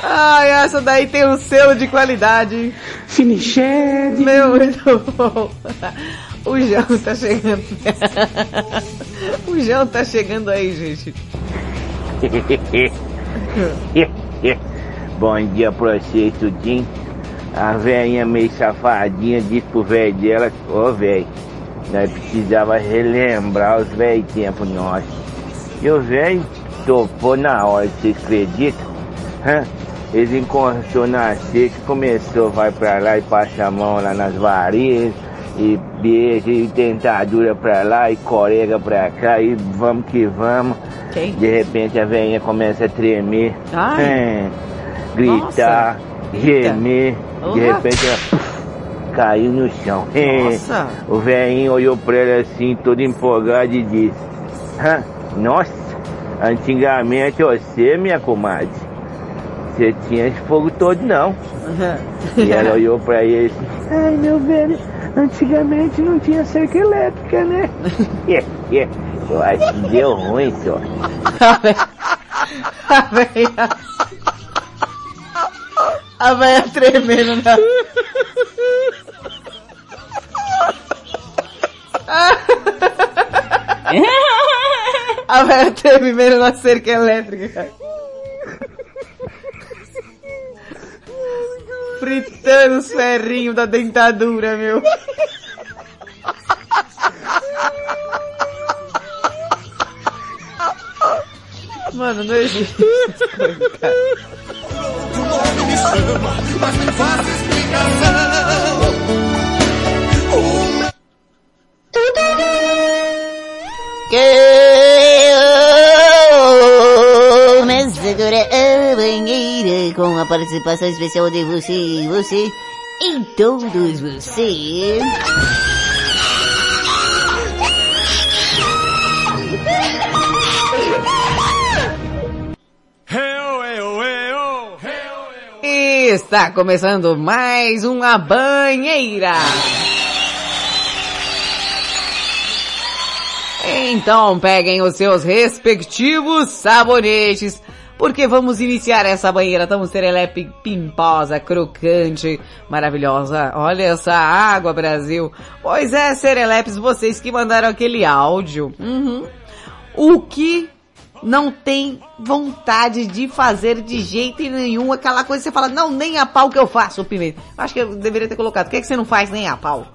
Ai, essa daí tem um selo de qualidade.
Finichere.
Meu, muito bom. O João tá chegando. O João tá chegando aí, gente.
Bom dia pra vocês, tudinho. A velhinha meio safadinha disse pro velho dela, ô velho, nós precisava relembrar os velhos tempos nossos. E o velho topou na hora, vocês acreditam? Hã? Eles encostou na seca, começou, vai pra lá e passa a mão lá nas varizes, e beija, e dentadura pra lá, e corega pra cá, e vamos que vamos. De repente a velhinha começa a tremer, gritar, gemer, de repente ela caiu no chão.
Nossa.
O velhinho olhou pra ela assim, todo empolgado e disse, "Hã? nossa, antigamente você, minha comadre, você tinha esse fogo todo não. E ela olhou pra ele assim, ai meu velho, antigamente não tinha cerca elétrica, né? Eu acho que deu ruim, senhor.
A velha. Tremendo na. A velha tremendo na cerca elétrica. Fritando os ferrinhos da dentadura, meu. Mano, não existe coisas, cara.
Mas me faça explicação.
Começa agora a banheira com a participação especial de você, você e todos vocês.
Está começando mais uma banheira. Então peguem os seus respectivos sabonetes, porque vamos iniciar essa banheira tão serelepe, pimposa, crocante, maravilhosa. Olha essa água, Brasil. Pois é, serelepes, vocês que mandaram aquele áudio. Uhum. O que não tem vontade de fazer de jeito nenhum aquela coisa que você fala, não, nem a pau que eu faço, Pimenta. Acho que eu deveria ter colocado, o que, é que você não faz nem a pau?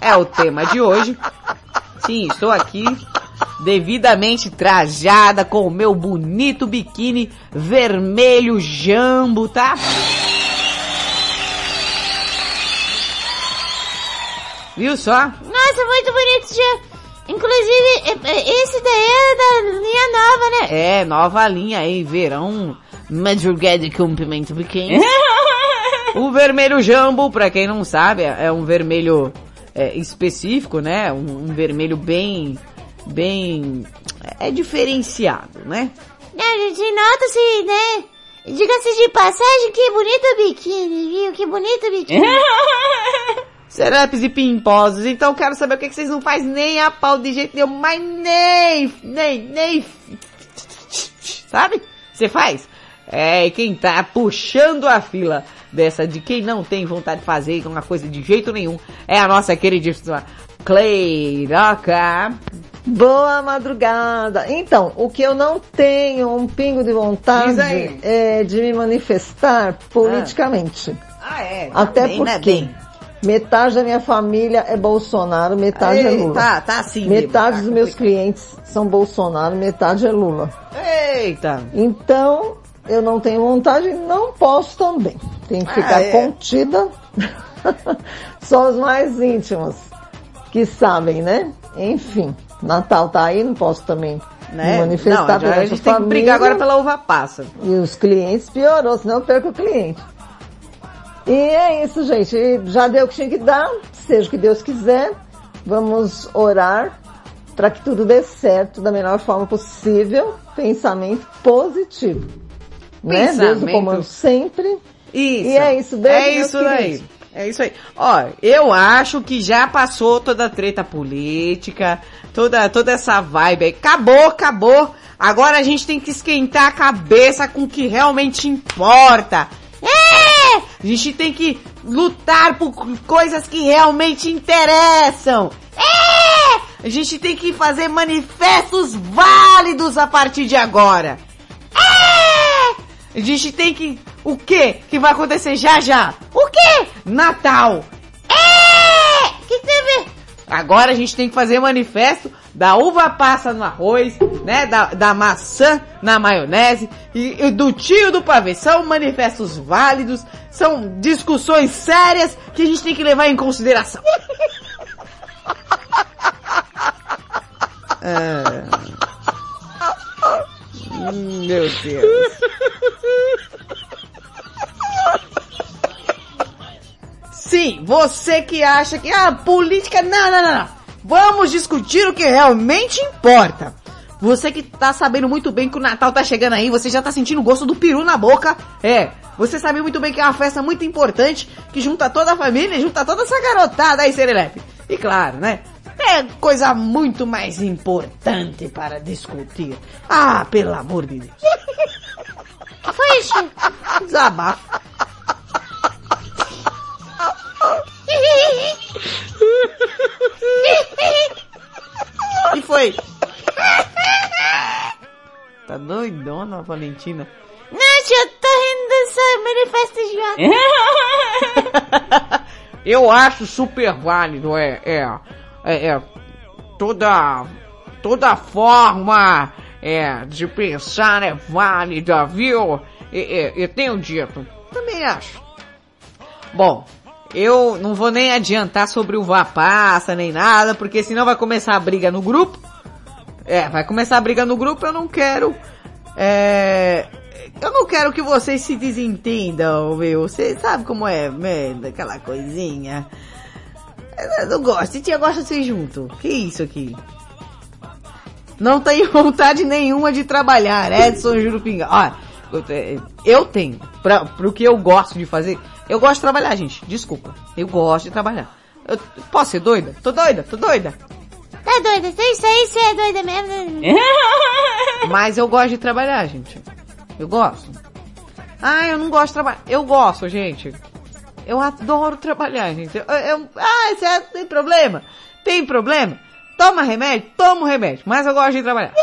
É o tema de hoje. Sim, estou aqui devidamente trajada com o meu bonito biquíni vermelho jambo, tá? Viu só?
Nossa, muito bonito, tia. Inclusive, é- é- esse daí é da linha nova, né?
É, nova linha aí, verão, madrugada com pimenta biquíni. o vermelho jambo, pra quem não sabe, é um vermelho é, específico, né? Um, um vermelho bem, bem, é diferenciado, né?
Né, gente, nota-se, né? Diga-se de passagem, que bonito biquíni, viu? Que bonito biquíni.
Serapes e pimposos, então quero saber o que, que vocês não fazem nem a pau de jeito nenhum, mas nem, nem, nem, sabe? Você faz? É, e quem tá puxando a fila dessa de quem não tem vontade de fazer uma coisa de jeito nenhum é a nossa queridíssima Cleiroca.
Boa madrugada. Então, o que eu não tenho um pingo de vontade é de me manifestar politicamente.
Ah, é?
Até
né,
porque
bem.
Metade da minha família é Bolsonaro, metade é
Ei,
Lula.
tá- tá assim mesmo,
Metade
tá
dos meus clientes são Bolsonaro, metade é Lula.
Eita!
Então, eu não tenho vontade e não posso também. Tenho que
Ah,
ficar
é.
contida. Só os mais íntimos que sabem, né? Enfim. Natal tá aí, não posso também
Né?
me manifestar
Não, já a gente tem que
família.
brigar agora pela uva passa.
E os clientes piorou, senão eu perco o cliente. E é isso, gente. Já deu o que tinha que dar, seja o que Deus quiser. Vamos orar para que tudo dê certo da melhor forma possível. Pensamento positivo. Né? Deus
Pensamento.
comando sempre.
Isso.
E é isso, beijo,
É isso
queridos.
É isso aí. Ó, eu acho que já passou toda a treta política, toda, toda essa vibe aí. Acabou, acabou. Agora a gente tem que esquentar a cabeça com o que realmente importa. É! A gente tem que lutar por coisas que realmente interessam. É! A gente tem que fazer manifestos válidos a partir de agora. É! A gente tem que... O que que vai acontecer já já? O que? Natal. É! Que teve? Agora a gente tem que fazer manifesto da uva passa no arroz, né? Da, da maçã na maionese e, e do tio do pavê. São manifestos válidos, são discussões sérias que a gente tem que levar em consideração. Ah. Meu Deus. Sim, você que acha que a política. Não, não, não, não. Vamos discutir o que realmente importa. Você que tá sabendo muito bem que o Natal tá chegando aí, você já tá sentindo o gosto do peru na boca. É, você sabe muito bem que é uma festa muito importante, que junta toda a família, junta toda essa garotada aí, Serelepe. E claro, né? É coisa muito mais importante para discutir. Ah, pelo amor de Deus.
Foi isso.
Desabafo. E foi. Tá doidona a Valentina.
Nossa, eu tô rindo dessa manifesta de
Eu acho super válido, é, é, é, é toda, toda forma, é, de pensar é válida, viu? E, e, eu tenho dito, também acho. Bom, eu não vou nem adiantar sobre o Vapassa nem nada, porque senão vai começar a briga no grupo. É, vai começar a briga no grupo, eu não quero, é, eu não quero que vocês se desentendam, meu. Você sabe como é, merda, aquela coisinha. Eu não gosto. Tia gosta de ser junto. Que isso aqui? Não tenho vontade nenhuma de trabalhar, Edson Jurupinga. Olha, eu te- eu tenho. Pra, pro que eu gosto de fazer, eu gosto de trabalhar, gente. Desculpa. Eu gosto de trabalhar. Eu, posso ser doida? Tô doida, tô doida.
Tá doida? Isso aí, você é doida mesmo?
Mas eu gosto de trabalhar, gente. Eu gosto. Ah, eu não gosto de trabalhar. Eu gosto, gente. Eu adoro trabalhar, gente. Eu, eu- ah, isso é, tem problema? Tem problema? Toma remédio? Toma o remédio. Mas eu gosto de trabalhar.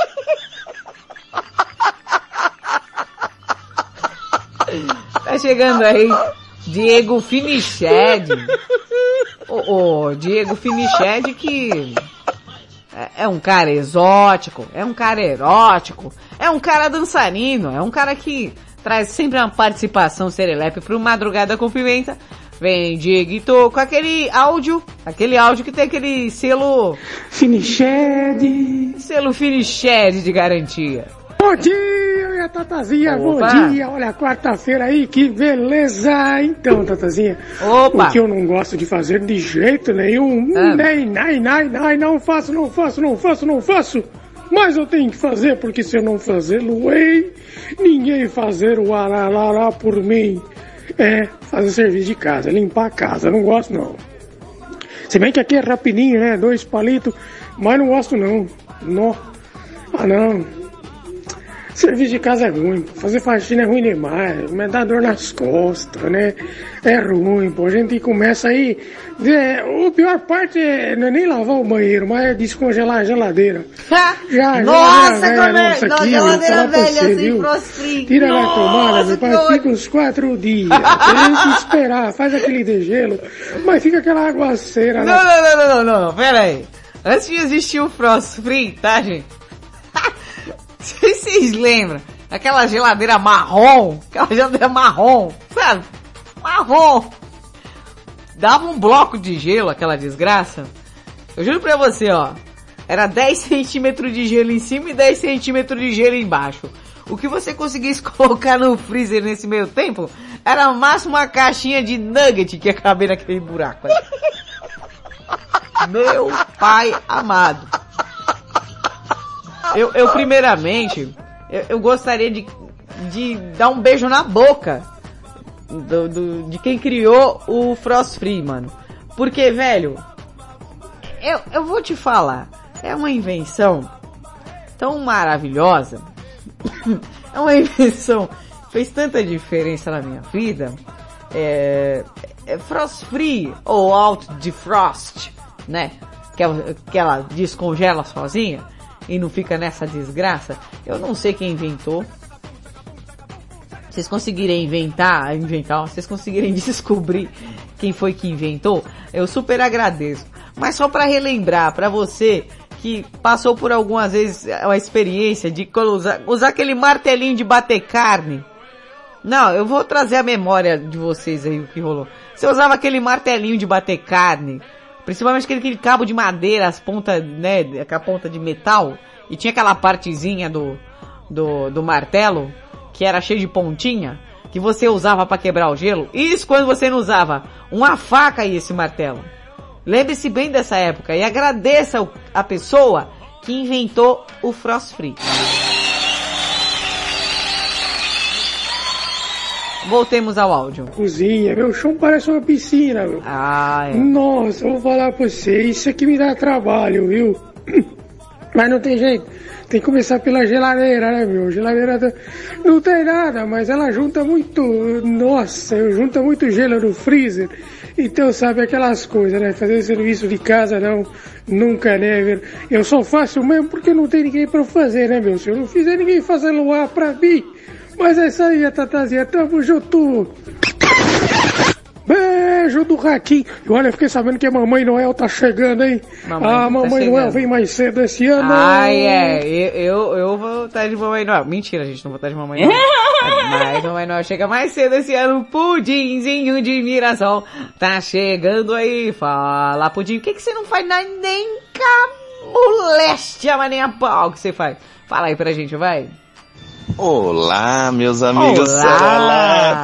tá chegando aí Diego Finiched. O, o Diego Finiched que é, é um cara exótico, é um cara erótico, é um cara dançarino, é um cara que traz sempre uma participação serelepe pro Madrugada com Pimenta. Vem Dieguito com aquele áudio, aquele áudio que tem aquele selo...
Finiched.
Selo Finiched de garantia.
Bom dia, minha Tatazinha,
Opa.
bom dia. Olha, quarta-feira aí, que beleza. Então, Tatazinha,
Opa.
o que eu não gosto de fazer de jeito nenhum,
Ah.
nem, nem, nem, nem, não faço, não faço, não faço, não faço. Mas eu tenho que fazer, porque se eu não fazê-lo, ei, ninguém fazer o aralará por mim. É, fazer serviço de casa, limpar a casa, não gosto não. Se bem que aqui é rapidinho, né? Dois palitos, mas não gosto não. Nó. Ah não. Serviço de casa é ruim, pô. fazer faxina é ruim demais, me dá dor nas costas, né? É ruim, pô. A gente começa aí. É, o pior parte é, não é nem lavar o banheiro, mas é descongelar a geladeira. Já,
Nossa,
já,
como é-
nossa,
não,
aqui,
geladeira velha
você,
assim,
viu?
frostfree.
Tira
Nossa,
tomada, meu pai, fica uns quatro dias. Tem que esperar, faz aquele degelo, mas fica aquela aguaceira
Não,
lá.
não, não, não, não, não, pera aí. Antes de existir o Frost Free, tá, gente? Se vocês lembram? Aquela geladeira marrom, aquela geladeira marrom, sabe? Marrom. Dava um bloco de gelo, aquela desgraça. Eu juro pra você, ó. era 10 centímetros de gelo em cima e 10 centímetros de gelo embaixo. O que você conseguisse colocar no freezer nesse meio tempo era no máximo uma caixinha de nugget que ia caber naquele buraco. Meu pai amado. Eu, eu primeiramente, eu, eu gostaria de, de dar um beijo na boca do, do- de quem criou o Frost Free, mano. Porque, velho, eu, eu vou te falar, é uma invenção tão maravilhosa, é uma invenção fez tanta diferença na minha vida. É, é Frost Free ou Out Defrost, né? Que, que ela descongela sozinha e não fica nessa desgraça. Eu não sei quem inventou. Vocês conseguirem inventar, inventar, vocês conseguirem descobrir quem foi que inventou, eu super agradeço. Mas só para relembrar para você que passou por algumas vezes a experiência de usar, usar aquele martelinho de bater carne. Não, eu vou trazer a memória de vocês aí o que rolou. Você usava aquele martelinho de bater carne, principalmente aquele, aquele cabo de madeira, as pontas, né, com a ponta de metal, e tinha aquela partezinha do, do, do martelo, que era cheio de pontinha, que você usava para quebrar o gelo. Isso quando você não usava uma faca e esse martelo. Lembre-se bem dessa época e agradeça a pessoa que inventou o Frost Free. Voltemos ao áudio.
Cozinha, meu chão parece uma piscina, meu.
Ah, é.
Nossa, eu vou falar pra você, isso aqui me dá trabalho, viu? Mas não tem jeito. Tem que começar pela geladeira, né, meu? Geladeira tá- não tem nada, mas ela junta muito. Nossa, junta muito gelo no freezer. Então, sabe aquelas coisas, né? Fazer serviço de casa não, nunca, né, meu? Eu só faço mesmo porque não tem ninguém pra fazer, né, meu? Se eu não fizer, ninguém faz luar pra mim. Mas é isso aí, Tatazinha. Tamo junto. Beijo do ratinho. E olha, eu fiquei sabendo que a Mamãe Noel tá chegando, hein?
Mamãe
ah,
tá
Mamãe
chegando.
Noel vem mais cedo esse ano.
Ai, é, eu, eu, eu vou estar de Mamãe Noel. Mentira, gente, não vou estar de Mamãe Noel. Mas Mamãe Noel chega mais cedo esse ano. Pudimzinho de Mirassol tá chegando aí. Fala, Pudim, o que, que você não faz na, nem com a moléstia, mas nem a pau que você faz? Fala aí pra gente, vai.
Olá, meus amigos
Olá.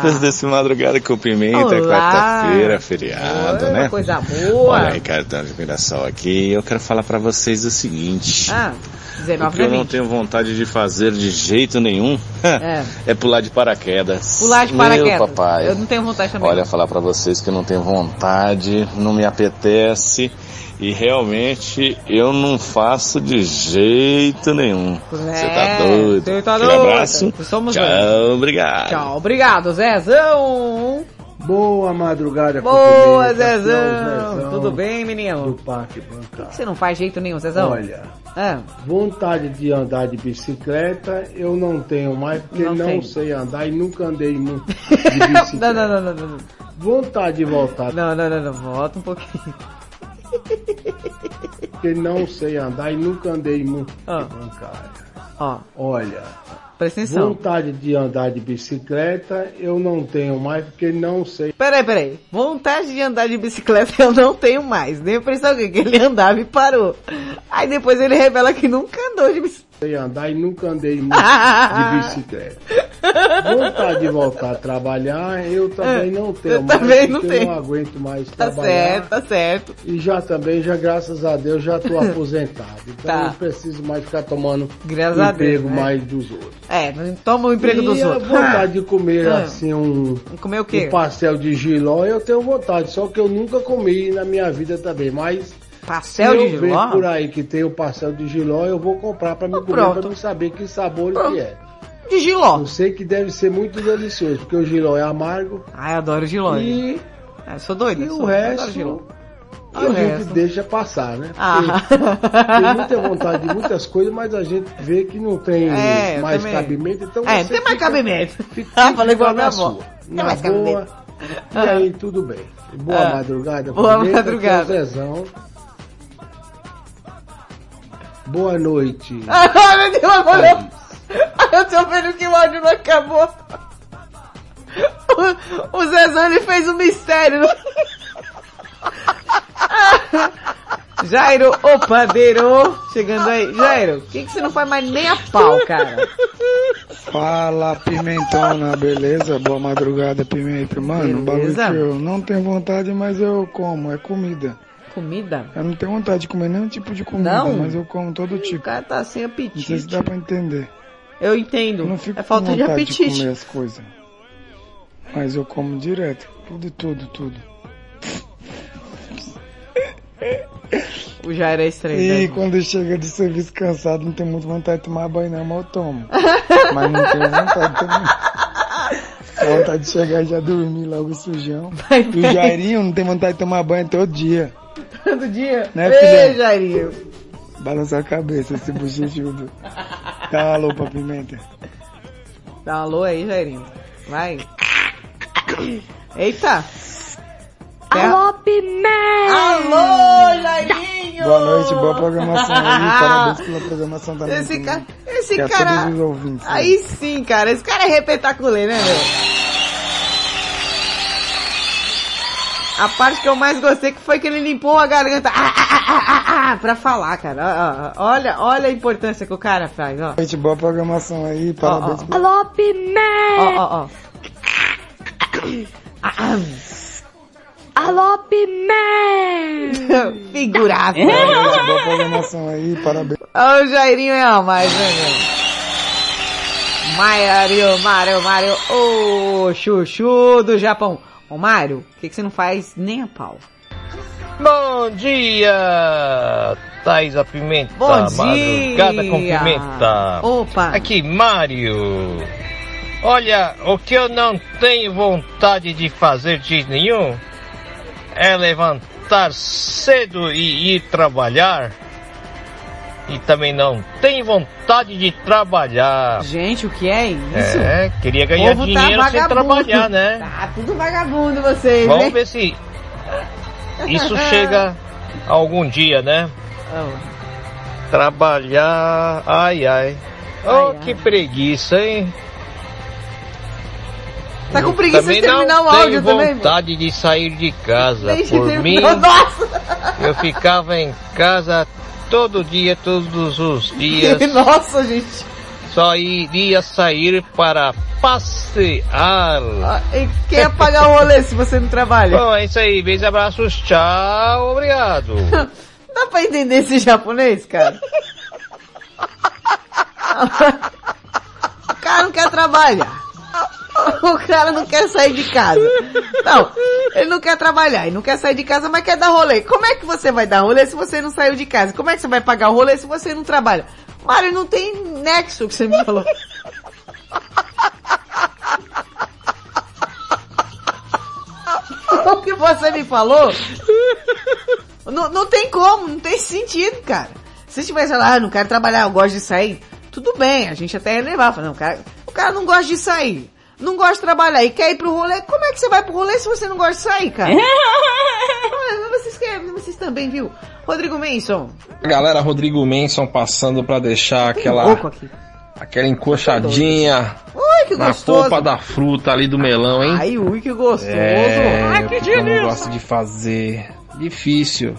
serelepas desse Madrugada com Pimenta, quarta-feira, feriado,
Oi,
né?
coisa boa.
Olha, Ricardo de Mirassol aqui, eu quero falar pra vocês o seguinte.
Ah,
o
19
que eu não
20.
tenho vontade de fazer de jeito nenhum
É.
é pular de paraquedas.
Pular de
Meu
paraquedas.
papai.
Eu não tenho vontade também.
Olha, falar pra vocês que eu não tenho vontade, não me apetece e realmente eu não faço de jeito nenhum. Você tá
É,
doido?
você tá doido.
abraço.
Somos
Tchau,
dois.
obrigado.
Tchau, obrigado, Zezão.
Boa madrugada,
Boa, Zezão.
Zezão
Tudo bem, menino?
Do Parque
Por
Bancário.
que você não faz jeito nenhum, Zezão?
Olha,
Ah,
vontade de andar de bicicleta eu não tenho mais porque
Não
não, sei andar e nunca andei muito de bicicleta.
não, não, não, não, não.
Vontade de voltar
Não, não, não, não. Volta um pouquinho.
porque não sei andar e nunca andei muito
Ah.
de bancária.
Ó,
Olha,
presta atenção.
vontade de andar de bicicleta eu não tenho mais porque não sei
Peraí, peraí. Vontade de andar de bicicleta eu não tenho mais. Deu a impressão que que ele andava e parou. Aí depois ele revela que nunca andou de bicicleta.
Andar e nunca andei muito de bicicleta. Vontade de voltar a trabalhar, eu também não tenho
Eu
mais,
também não
porque eu
tenho.
não aguento mais
Tá
trabalhar.
certo, tá certo.
E já também, já graças a Deus, já tô aposentado. Então
Tá.
não preciso mais ficar tomando
Graças
o
a Deus,
emprego
né?
mais dos outros.
É, não toma o emprego
e
dos
a
outros.
vontade de comer
Ah.
assim um,
Comer o quê?
um pastel de giló, eu tenho vontade, só que eu nunca comi na minha vida também, mas
Pastel
se
de
eu
giló?
por aí que tem o pastel de giló, eu vou comprar pra me comer,
pronto.
pra me saber que sabor
Pronto.
que é.
De giló.
Eu sei que deve ser muito delicioso, porque o giló é amargo
Ai, eu adoro giló.
e,
É, sou doido.
e
sou,
o resto
giló.
a
E o
gente
resto?
deixa passar, né?
Ah.
Tem muita vontade de muitas coisas, mas a gente vê que não tem
É,
mais
também.
cabimento, então
É,
você
tem mais
fica-
cabimento.
fica-
Ah,
fica
falei igual a minha avó.
sua,
Tem mais
boa.
cabimento.
E
Ah.
aí, tudo bem. Boa
Ah.
madrugada.
Boa
o
madrugada.
Zezão. Boa noite.
Ah, meu Deus, agora eu, eu tô vendo que o áudio não acabou. O, o Zezão ele fez um mistério. Jairo, o padeiro, chegando aí. Jairo, por que, que você não faz mais nem a pau, cara?
Fala, pimentona, beleza? Boa madrugada, pimenta. Mano, um bagulho que
Beleza.
eu não tenho vontade, mas eu como, é comida.
Comida?
Eu não tenho vontade de comer nenhum tipo de comida,
Não?
mas eu como todo tipo.
O cara tá sem
Não sei se
apetite.
dá pra entender.
Eu entendo.
Eu não fico
É falta
com
de
vontade
apetite.
de comer as coisas. Mas eu como direto. Tudo, tudo, tudo.
O Jairo é estranho.
E
né?
quando chega de serviço cansado, não tem muita vontade de tomar banho não, mas eu tomo. mas não tenho vontade também. Tenho vontade de chegar e já dormir logo sujão.
Vai,
e o. Jairinho não tem vontade de tomar banho todo dia.
Todo dia.
Né,
Ei,
filhão?
Jairinho.
Balança a cabeça, esse bochechudo. Dá um alô pra pimenta.
Dá um alô aí, Jairinho. Vai. Eita.
Alô, Pimenta!
Alô, Jairinho!
Boa noite, boa programação aí. Parabéns pela programação também.
Esse cara, esse
a
cara,
todos os ouvintes.
aí sim, cara, esse cara é repetaculê, né, meu? A parte que eu mais gostei que foi que ele limpou a garganta ah, ah, ah, ah, ah, ah, pra falar, cara. Ó, ó, Olha, olha a importância que o cara faz, ó.
Boa noite, boa programação aí. Parabéns.
ó.
pela-
Alô, Pimenta!
Ó, ó, ó.
Alô, Pimenta!
Figuraça.
Boa noite, boa programação aí. Parabéns.
Ó, o Jairinho é a mais, né, meu? Mário, Mário, Mário, ô chuchu do Japão. Ô Mário, por que, que você não faz nem a pau?
Bom dia, Thais a Pimenta.
Bom
Madrugada
dia.
com Pimenta.
Opa.
Aqui, Mário. Olha, o que eu não tenho vontade de fazer de nenhum é levantar cedo e ir trabalhar. E também não tenho vontade de trabalhar.
Gente, o que é isso?
É, queria ganhar
tá
dinheiro sem
vagabundo.
trabalhar, né?
Tá tudo vagabundo vocês,
Vamos
né?
ver se isso chega algum dia, né? Trabalhar, ai ai. Oh, que preguiça, hein?
Tá com preguiça
também
de terminar o áudio
tenho
também?
vontade de sair de casa. Por mim, eu ficava em casa todo dia, todos os dias.
Nossa, gente.
Só iria sair para passear.
Ah, e Quem ia pagar o rolê se você não trabalha?
Bom, é isso aí. Beijos, abraços, tchau, obrigado.
Dá pra entender esse japonês, cara? o cara não quer trabalhar. O cara não quer sair de casa. Não, ele não quer trabalhar, ele não quer sair de casa, mas quer dar rolê. Como é que você vai dar rolê se você não saiu de casa? Como é que você vai pagar o rolê se você não trabalha? Mário, não tem nexo que você me falou. o que você me falou não, não tem como, não tem sentido, cara. Se tivesse lá, ah, não quero trabalhar, eu gosto de sair, tudo bem, a gente até ia levar. Fala, Não, o cara, o cara não gosta de sair, não gosta de trabalhar e quer ir pro rolê, como é que você vai pro rolê se você não gosta de sair, cara? Vocês, querem, vocês também, viu? Rodrigo Menson,
Galera, Rodrigo Menson passando pra deixar
tem
aquela, aquela encoxadinha
Ui, que
na
gostoso.
polpa da fruta ali do melão, hein?
Ai, ui, que gostoso.
É,
Ai, que
que eu não
delícia.
gosto de fazer. Difícil.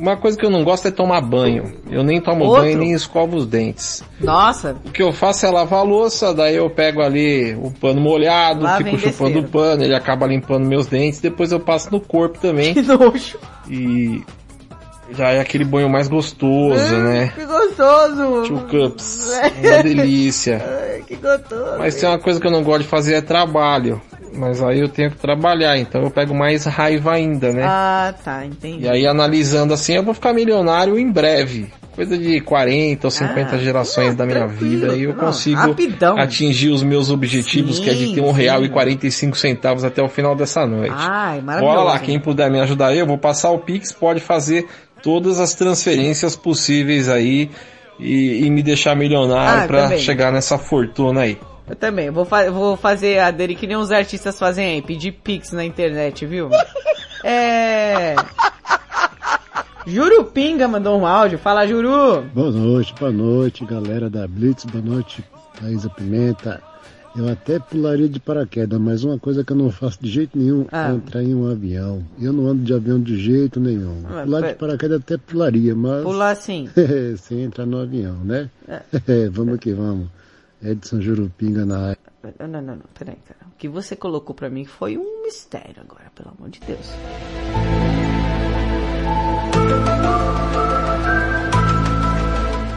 Uma coisa que eu não gosto é tomar banho. Eu nem tomo
Outro?
banho nem escovo os dentes.
Nossa,
O que eu faço é lavar a louça, daí eu pego ali o pano molhado,
Lá
fico chupando o pano, ele acaba limpando meus dentes, depois eu passo no corpo também.
que nojo.
E já é aquele banho mais gostoso, né?
Que gostoso.
Two cups. Uma delícia.
Ai, que gostoso.
Mas tem uma coisa que eu não gosto de fazer é trabalho. Mas aí eu tenho que trabalhar, então eu pego mais raiva ainda, né?
Ah, tá, entendi.
E aí analisando assim, eu vou ficar milionário em breve. Coisa de 40 ou 50
Ah,
gerações da minha vida e eu
Não,
consigo
rapidão.
atingir os meus objetivos, que é de
Sim,
ter um real
sim.
e 45 centavos até o final dessa noite.
Ai, maravilhoso.
Bora lá, quem puder me ajudar aí, eu vou passar o Pix, pode fazer todas as transferências possíveis aí e, e me deixar milionário
Ah, também.
chegar nessa fortuna aí.
Eu também, vou, fa vou fazer a dele que nem os artistas fazem aí, pedir pix na internet, viu? é... Jurupinga mandou um áudio, fala Juru!
Boa noite, boa noite, galera da Blitz, boa noite, Thaisa Pimenta.
Eu até pularia de paraquedas, mas uma coisa que eu não faço de jeito nenhum
Ah.
é entrar em um avião. Eu não ando de avião de jeito nenhum.
Ah,
Pular de paraquedas até pularia, mas...
Pular sim.
Sem entrar no avião, né?
É.
vamos que vamos. Edson Jurupinga na área.
Não, não, não, não, peraí, cara. O que você colocou pra mim foi um mistério agora, pelo amor de Deus.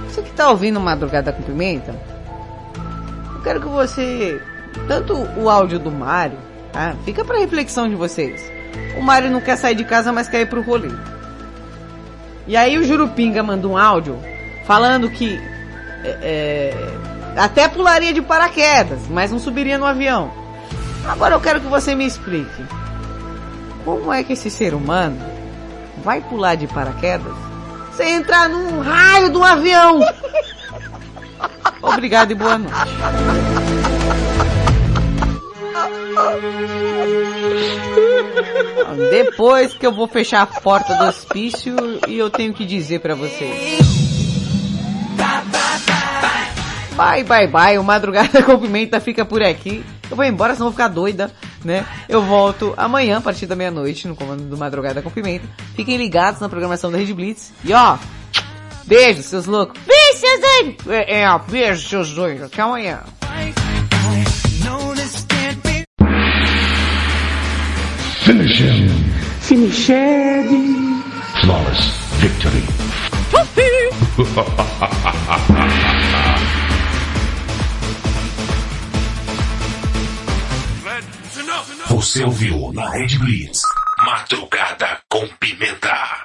Você que tá ouvindo Madrugada com Pimenta, eu quero que você, tanto o áudio do Mário, tá? fica pra reflexão de vocês. O Mário não quer sair de casa, mas quer ir pro rolê. E aí o Jurupinga manda um áudio falando que é, é, até pularia de paraquedas, mas não subiria no avião. Agora eu quero que você me explique. Como é que esse ser humano vai pular de paraquedas sem entrar num raio do avião? Obrigado e boa noite. Depois que eu vou fechar a porta do hospício e eu tenho que dizer pra vocês. Bye, bye, bye. O Madrugada com Pimenta fica por aqui. Eu vou embora, senão eu vou ficar doida, né? Eu volto amanhã, a partir da meia-noite, no comando do Madrugada com Pimenta. Fiquem ligados na programação da Rede Blitz. E ó, beijo, seus loucos. Beijo, seus doidos. É, é, beijo, seus doidos. Até amanhã.
Finish him.
Finish him.
Flawless victory.
Você ouviu na Red Blitz. Madrugada com Pimenta.